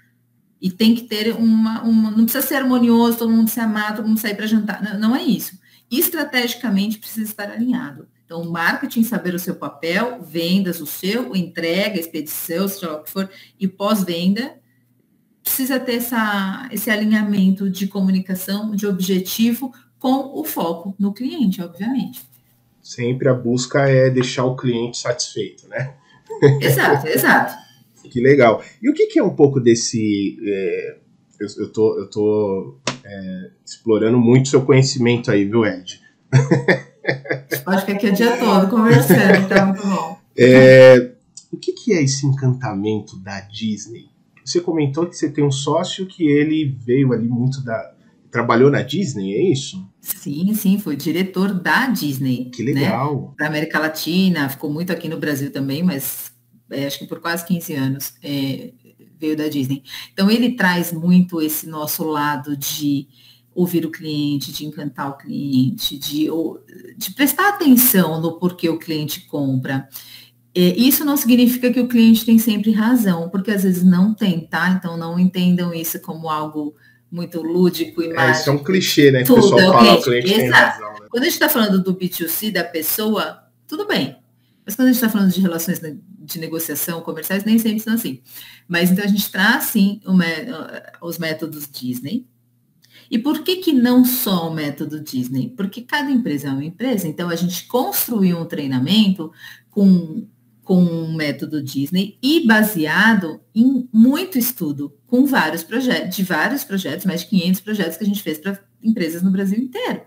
E tem que ter uma, uma. Não precisa ser harmonioso, todo mundo se amar, todo mundo sair para jantar. Não, não é isso. Estrategicamente precisa estar alinhado. Então, marketing, saber o seu papel, vendas, o seu, entrega, expedição, seja lá o que for, e pós-venda, precisa ter essa, esse alinhamento de comunicação, de objetivo, com o foco no cliente, obviamente. Sempre a busca é deixar o cliente satisfeito, né? Exato, exato. <laughs> que legal. E o que, que é um pouco desse. É, eu, eu tô, eu tô é, explorando muito seu conhecimento aí, viu, Ed? <laughs> Pode ficar aqui o dia todo conversando, tá muito bom. É, o que, que é esse encantamento da Disney? Você comentou que você tem um sócio que ele veio ali muito da, trabalhou na Disney, é isso? Sim, sim, foi diretor da Disney. Que legal. Né? Da América Latina, ficou muito aqui no Brasil também, mas é, acho que por quase 15 anos é, veio da Disney. Então ele traz muito esse nosso lado de ouvir o cliente, de encantar o cliente, de, de prestar atenção no porquê o cliente compra. É, isso não significa que o cliente tem sempre razão, porque às vezes não tem, tá? Então não entendam isso como algo muito lúdico e mágico. É, isso é um clichê, né? Que o pessoal fala, o cliente Exato. tem razão. Né? Quando a gente está falando do B2C, da pessoa, tudo bem. Mas quando a gente está falando de relações de negociação comerciais, nem sempre são assim. Mas então a gente traz, sim, os métodos Disney. E por que, que não só o método Disney? Porque cada empresa é uma empresa, então a gente construiu um treinamento com com um método Disney e baseado em muito estudo com vários projetos, de vários projetos, mais de 500 projetos que a gente fez para empresas no Brasil inteiro.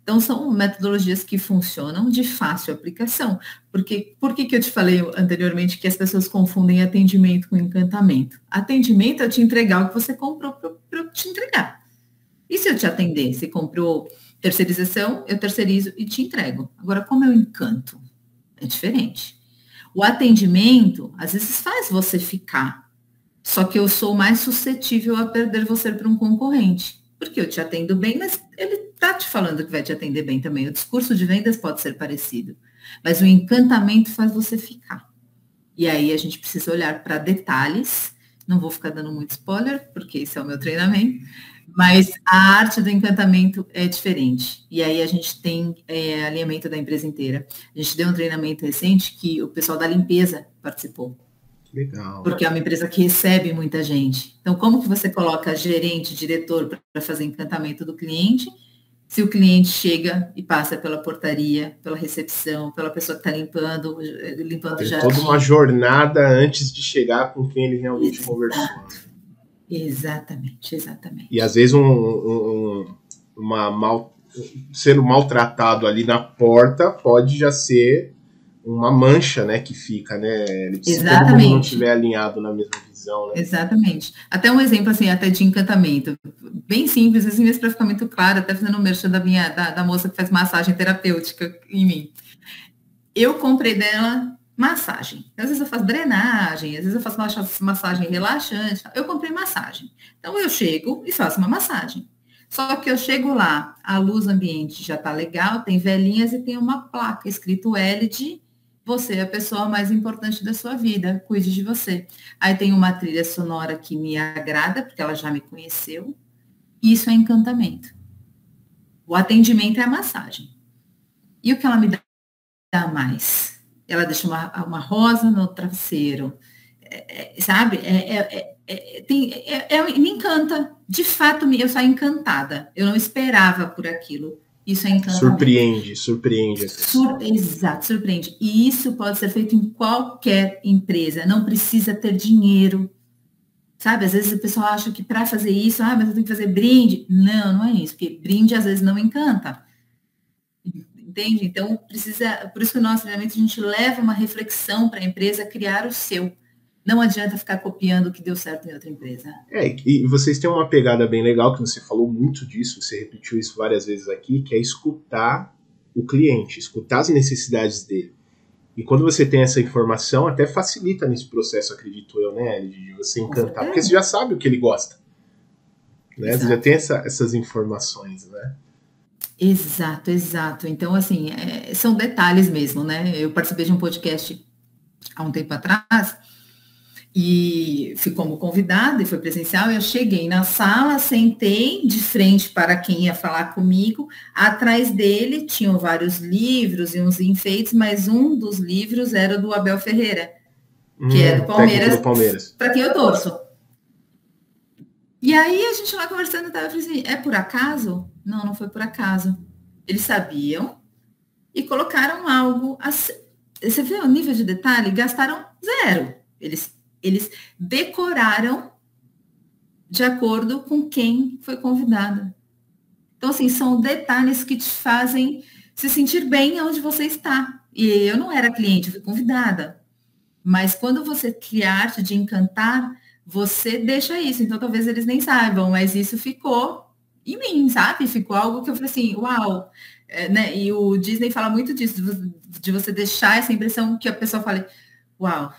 Então, são metodologias que funcionam de fácil aplicação. Porque, por que, que eu te falei anteriormente que as pessoas confundem atendimento com encantamento? Atendimento é te entregar o que você comprou para te entregar. E se eu te atender? Você comprou terceirização, eu terceirizo e te entrego. Agora, como eu encanto? É diferente. O atendimento, às vezes, faz você ficar. Só que eu sou mais suscetível a perder você para um concorrente. Porque eu te atendo bem, mas ele está te falando que vai te atender bem também. O discurso de vendas pode ser parecido. Mas o encantamento faz você ficar. E aí a gente precisa olhar para detalhes. Não vou ficar dando muito spoiler, porque esse é o meu treinamento. Mas a arte do encantamento é diferente. E aí a gente tem é, alinhamento da empresa inteira. A gente deu um treinamento recente que o pessoal da limpeza participou. Legal. Porque é uma empresa que recebe muita gente. Então, como que você coloca gerente, diretor para fazer encantamento do cliente, se o cliente chega e passa pela portaria, pela recepção, pela pessoa que está limpando, limpando já. Toda uma jornada antes de chegar com quem ele realmente Exato. conversou. Exatamente, exatamente. E às vezes um, um, uma mal, sendo maltratado ali na porta pode já ser uma mancha, né, que fica, né? Exatamente. Se não estiver alinhado na mesma visão, né? Exatamente. Até um exemplo assim, até de encantamento, bem simples, assim, mas para ficar muito claro, até fazendo o merchan da minha da, da moça que faz massagem terapêutica em mim. Eu comprei dela massagem. Às vezes eu faço drenagem, às vezes eu faço massagem relaxante. Eu comprei massagem. Então eu chego e faço uma massagem. Só que eu chego lá, a luz ambiente já está legal, tem velhinhas e tem uma placa escrito L de você é a pessoa mais importante da sua vida, cuide de você. Aí tem uma trilha sonora que me agrada, porque ela já me conheceu. Isso é encantamento. O atendimento é a massagem. E o que ela me dá mais? Ela deixa uma, uma rosa no travesseiro, é, é, sabe? É, é, é tem, me encanta. De fato, eu saio encantada. Eu não esperava por aquilo. Isso é encantamento. Surpreende, surpreende. Sur, exato, surpreende. E isso pode ser feito em qualquer empresa. Não precisa ter dinheiro. Sabe, às vezes o pessoal acha que para fazer isso, ah, mas eu tenho que fazer brinde. Não, não é isso, porque brinde às vezes não encanta entende? Então, precisa, por isso que o nosso treinamento a gente leva uma reflexão para a empresa criar o seu. Não adianta ficar copiando o que deu certo em outra empresa. É, e vocês têm uma pegada bem legal, que você falou muito disso, você repetiu isso várias vezes aqui, que é escutar o cliente, escutar as necessidades dele. E quando você tem essa informação, até facilita nesse processo, acredito eu, né, de você encantar. Porque você já sabe o que ele gosta. Né? Você já tem essa, essas informações, né? Exato, exato. Então, assim, é, são detalhes mesmo, né? Eu participei de um podcast há um tempo atrás e fui como convidada e foi presencial. Eu cheguei na sala, sentei de frente para quem ia falar comigo. Atrás dele tinham vários livros e uns enfeites, mas um dos livros era do Abel Ferreira, que hum, é do Palmeiras, Palmeiras. para quem eu torço. E aí a gente lá conversando, tava assim, é por acaso? Não, não foi por acaso. Eles sabiam e colocaram algo. Assim, você vê o nível de detalhe? Gastaram zero. Eles eles decoraram de acordo com quem foi convidado. Então, assim, são detalhes que te fazem se sentir bem onde você está. E eu não era cliente, fui convidada. Mas quando você cria arte de encantar, você deixa isso. Então, talvez eles nem saibam, mas isso ficou em mim, sabe? Ficou algo que eu falei assim, uau. É, né? E o Disney fala muito disso, de você deixar essa impressão que a pessoa fale, uau,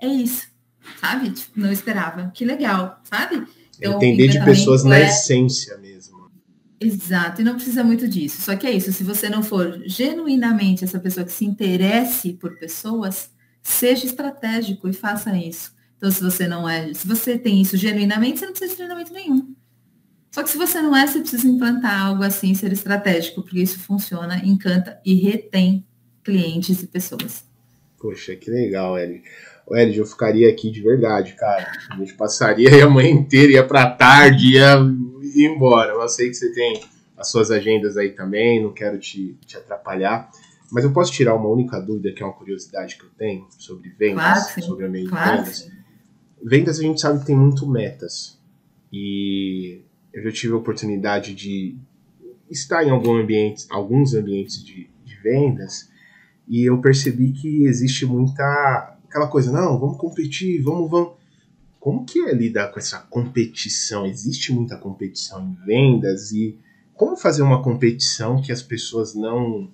é isso sabe? Tipo, não esperava. Que legal, sabe? Então, Entender de pessoas é... na essência mesmo. Exato, e não precisa muito disso. Só que é isso, se você não for genuinamente essa pessoa que se interesse por pessoas, seja estratégico e faça isso. Então, se você não é, se você tem isso genuinamente, você não precisa de treinamento nenhum. Só que se você não é, você precisa implantar algo assim, ser estratégico, porque isso funciona, encanta e retém clientes e pessoas. Poxa, que legal, Eli. Ed, eu ficaria aqui de verdade, cara. A gente passaria a manhã inteira, ia pra tarde, ia ir embora. Eu sei que você tem as suas agendas aí também, não quero te, te atrapalhar. Mas eu posso tirar uma única dúvida, que é uma curiosidade que eu tenho sobre vendas, claro, sobre a minha claro. vendas. Vendas a gente sabe que tem muito metas. E eu já tive a oportunidade de estar em algum ambiente, alguns ambientes de, de vendas e eu percebi que existe muita aquela coisa, não, vamos competir, vamos, vamos. Como que é lidar com essa competição? Existe muita competição em vendas e como fazer uma competição que as pessoas não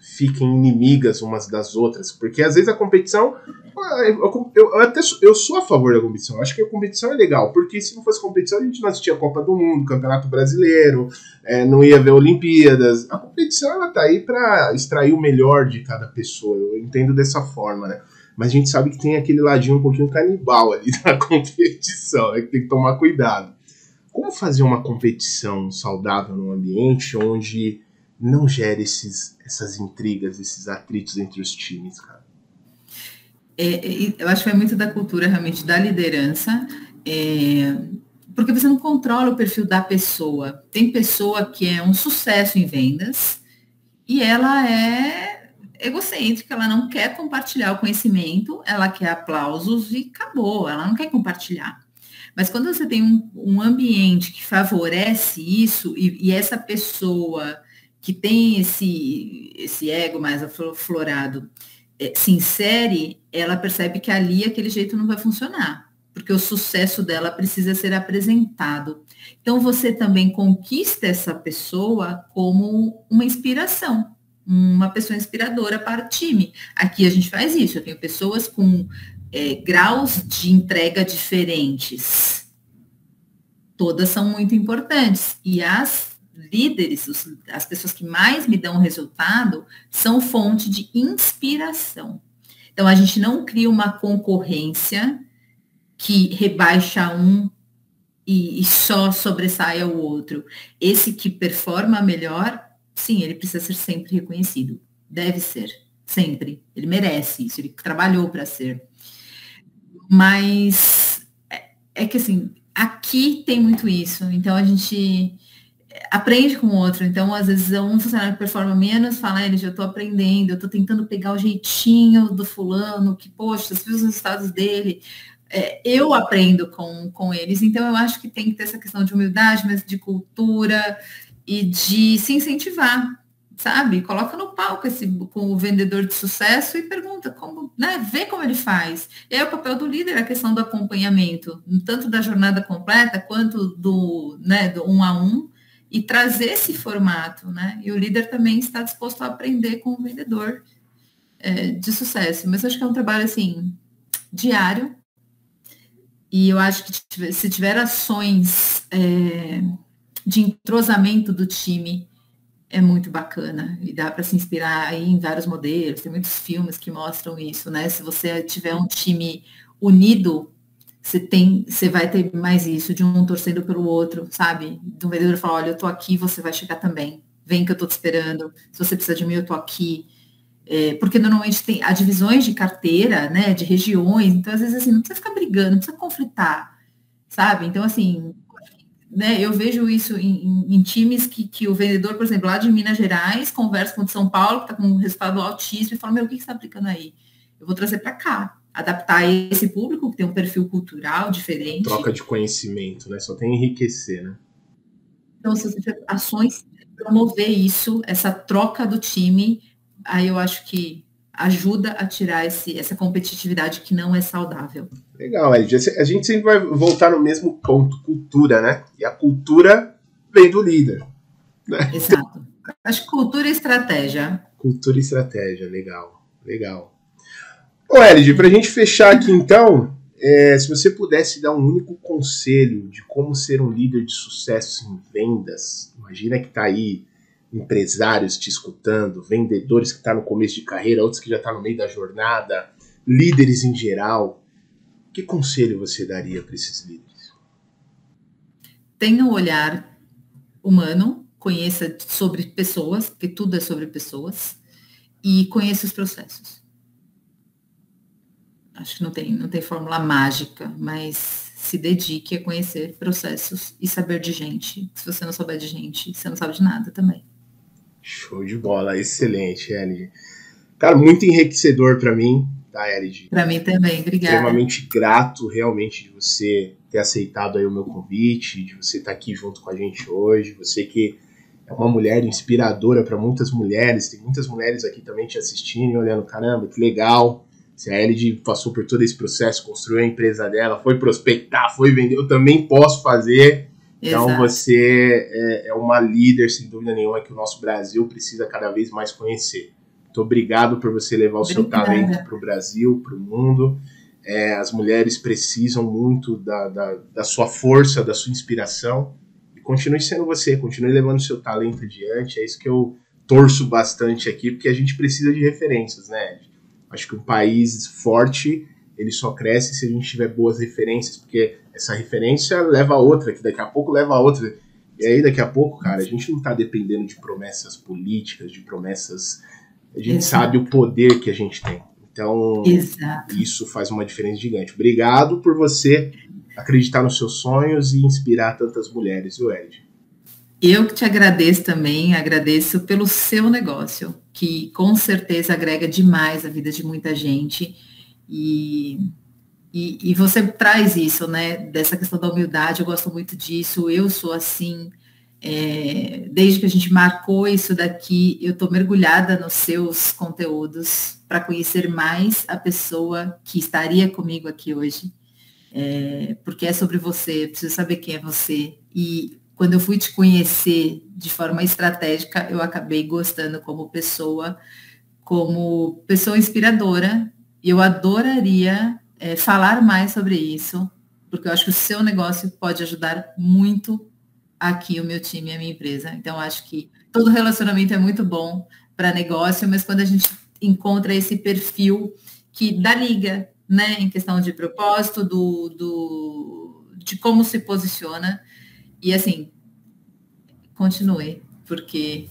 fiquem inimigas umas das outras? Porque às vezes a competição, ah, eu, eu, até eu sou a favor da competição. Acho que a competição é legal, porque se não fosse competição a gente não assistia a Copa do Mundo, Campeonato Brasileiro, é, não ia ver Olimpíadas. A competição ela tá aí para extrair o melhor de cada pessoa. Eu entendo dessa forma, né? mas a gente sabe que tem aquele ladinho um pouquinho canibal ali <laughs> na competição, né, que tem que tomar cuidado. Como fazer uma competição saudável num ambiente onde não gere esses, essas intrigas, esses atritos entre os times, cara? É, é eu acho que é muito da cultura realmente da liderança, é, porque você não controla o perfil da pessoa. Tem pessoa que é um sucesso em vendas e ela é egocêntrica, ela não quer compartilhar o conhecimento, ela quer aplausos e acabou, ela não quer compartilhar. Mas quando você tem um, um ambiente que favorece isso e, e, essa pessoa que tem esse, esse ego mais aflorado é, se insere, ela percebe que ali aquele jeito não vai funcionar, porque o sucesso dela precisa ser apresentado. Então você também conquista essa pessoa como uma inspiração uma pessoa inspiradora para o time. Aqui a gente faz isso, eu tenho pessoas com é, graus de entrega diferentes. Todas são muito importantes. E as líderes, os, as pessoas que mais me dão resultado, são fonte de inspiração. Então, a gente não cria uma concorrência que rebaixa um e, e só sobressaia o outro. Esse que performa melhor sim, ele precisa ser sempre reconhecido. Deve ser, sempre. Ele merece isso, ele trabalhou para ser. Mas é, é, que assim, aqui tem muito isso. Então a gente aprende com o outro. Então, às vezes, um funcionário que performa menos fala, ele já estou aprendendo, eu estou tentando pegar o jeitinho do fulano, que, poxa, viu os resultados dele. É, eu aprendo com, com eles, então eu acho que tem que ter essa questão de humildade, mas de cultura, e de se incentivar, sabe? Coloca no palco esse com o vendedor de sucesso e pergunta como, né? Vê como ele faz. E é o papel do líder a questão do acompanhamento, tanto da jornada completa quanto do, né, do um a um e trazer esse formato, né? E o líder também está disposto a aprender com o vendedor. é, de sucesso. Mas acho que é um trabalho assim diário. E eu acho que se tiver ações é, de entrosamento do time, é muito bacana e dá para se inspirar aí em vários modelos. Tem muitos filmes que mostram isso, né? Se você tiver um time unido, você tem, você vai ter mais isso de um torcendo pelo outro, sabe? Do vendedor falar, olha, eu tô aqui, você vai chegar também. Vem que eu tô te esperando. Se você precisa de mim, eu tô aqui. É, porque normalmente tem há divisões de carteira, né? De regiões. Então, às vezes, assim, não precisa ficar brigando, não precisa conflitar, sabe? Então, assim, né, eu vejo isso em, em, em, times que, que o vendedor, por exemplo, lá de Minas Gerais, conversa com o de São Paulo, que está com um resultado altíssimo, e fala, meu, o que você está aplicando aí? Eu vou trazer para cá, adaptar esse público, que tem um perfil cultural diferente. Troca de conhecimento, né? Só tem enriquecer, né? Então, se você tiver ações promover isso, essa troca do time, aí eu acho que ajuda a tirar esse, essa competitividade que não é saudável. Legal, Ed. A gente sempre vai voltar no mesmo ponto, cultura, né? E a cultura vem do líder. Né? Exato. Acho que cultura e estratégia. Cultura e estratégia, legal, legal. Ô, Elid, para a gente fechar aqui então, é, se você pudesse dar um único conselho de como ser um líder de sucesso em vendas, imagina que está aí empresários te escutando, vendedores que estão tá no começo de carreira, outros que já estão tá no meio da jornada, líderes em geral. Que conselho você daria para esses líderes? Tenha um olhar humano, conheça sobre pessoas, porque tudo é sobre pessoas, e conheça os processos. Acho que não tem, não tem fórmula mágica, mas se dedique a conhecer processos e saber de gente. Se você não souber de gente, você não sabe de nada também. Show de bola, excelente, Elid. Cara, muito enriquecedor para mim, tá, Elid? Para mim também, obrigada. Extremamente grato, realmente, de você ter aceitado aí o meu convite, de você estar tá aqui junto com a gente hoje. Você que é uma mulher inspiradora para muitas mulheres, tem muitas mulheres aqui também te assistindo e olhando, caramba, que legal. Se a Elid passou por todo esse processo, construiu a empresa dela, foi prospectar, foi vender, eu também posso fazer. Então Exato. você é, é, uma líder, sem dúvida nenhuma, que o nosso Brasil precisa cada vez mais conhecer. Muito obrigado por você levar o Obrigada. seu talento para o Brasil, para o mundo. É, as mulheres precisam muito da, da, da, sua força, da sua inspiração. E continue sendo você, continue levando o seu talento adiante. É isso que eu torço bastante aqui, porque a gente precisa de referências, né? Acho que um país forte ele só cresce se a gente tiver boas referências, porque essa referência leva a outra, que daqui a pouco leva a outra. E aí, daqui a pouco, cara, a gente não está dependendo de promessas políticas, de promessas. A gente Exato. sabe o poder que a gente tem. Então, Exato. isso faz uma diferença gigante. Obrigado por você acreditar nos seus sonhos e inspirar tantas mulheres, o Ed. Eu que te agradeço também, agradeço pelo seu negócio, que com certeza agrega demais a vida de muita gente e, e, e, você traz isso, né? Dessa questão da humildade, eu gosto muito disso, eu sou assim. É, desde que a gente marcou isso daqui, eu estou mergulhada nos seus conteúdos para conhecer mais a pessoa que estaria comigo aqui hoje. É, porque é sobre você, eu preciso saber quem é você. E quando eu fui te conhecer de forma estratégica, eu acabei gostando como pessoa, como pessoa inspiradora eu adoraria é, falar mais sobre isso, porque eu acho que o seu negócio pode ajudar muito aqui o meu time e a minha empresa. Então, acho que todo relacionamento é muito bom para negócio, mas quando a gente encontra esse perfil que dá liga, né, em questão de propósito, do, do, de como se posiciona, e assim, continue, porque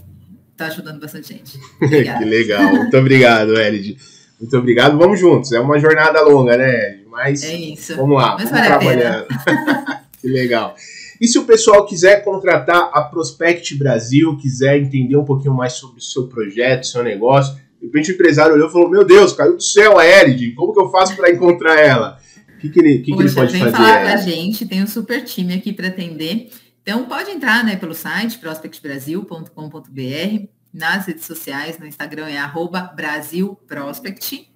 está ajudando bastante gente. <laughs> que legal, muito obrigado, Erid. Muito obrigado. Vamos juntos. É uma jornada longa, né? Mas é isso. vamos lá, Mas vamos trabalhando. <laughs> que legal. E se o pessoal quiser contratar a Prospect Brasil, quiser entender um pouquinho mais sobre o seu projeto, seu negócio, de repente o empresário olhou e falou: Meu Deus, caiu do céu a Erid, como que eu faço para encontrar ela? O que, que ele, que, Poxa, que ele pode vem fazer? falar com a gente, tem um super time aqui para atender. Então pode entrar né, pelo site prospectbrasil.com.br nas redes sociais, no Instagram é arroba Brasil Prospect.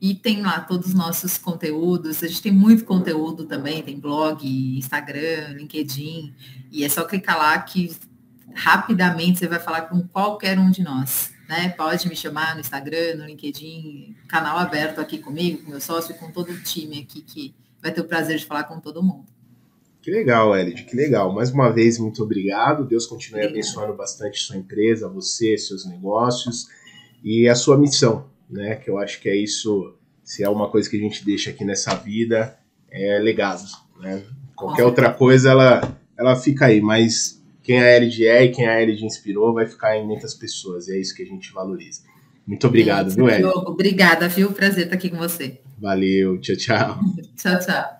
E tem lá todos os nossos conteúdos. A gente tem muito conteúdo também, tem blog, Instagram, LinkedIn. E é só clicar lá que rapidamente você vai falar com qualquer um de nós. Né? Pode me chamar no Instagram, no LinkedIn, canal aberto aqui comigo, com meu sócio e com todo o time aqui que vai ter o prazer de falar com todo mundo. Que legal, Elid, que legal. Mais uma vez, muito obrigado. Deus continue Obrigada. abençoando bastante sua empresa, você, seus negócios e a sua missão, né? Que eu acho que é isso, se é uma coisa que a gente deixa aqui nessa vida, é legado, né? Qualquer outra coisa, ela, ela fica aí, mas quem a Elid é e quem a Elid inspirou vai ficar em muitas pessoas, e é isso que a gente valoriza. Muito obrigado, viu, Elid? Obrigada, viu? Prazer estar aqui com você. Valeu, tchau, tchau. tchau, tchau.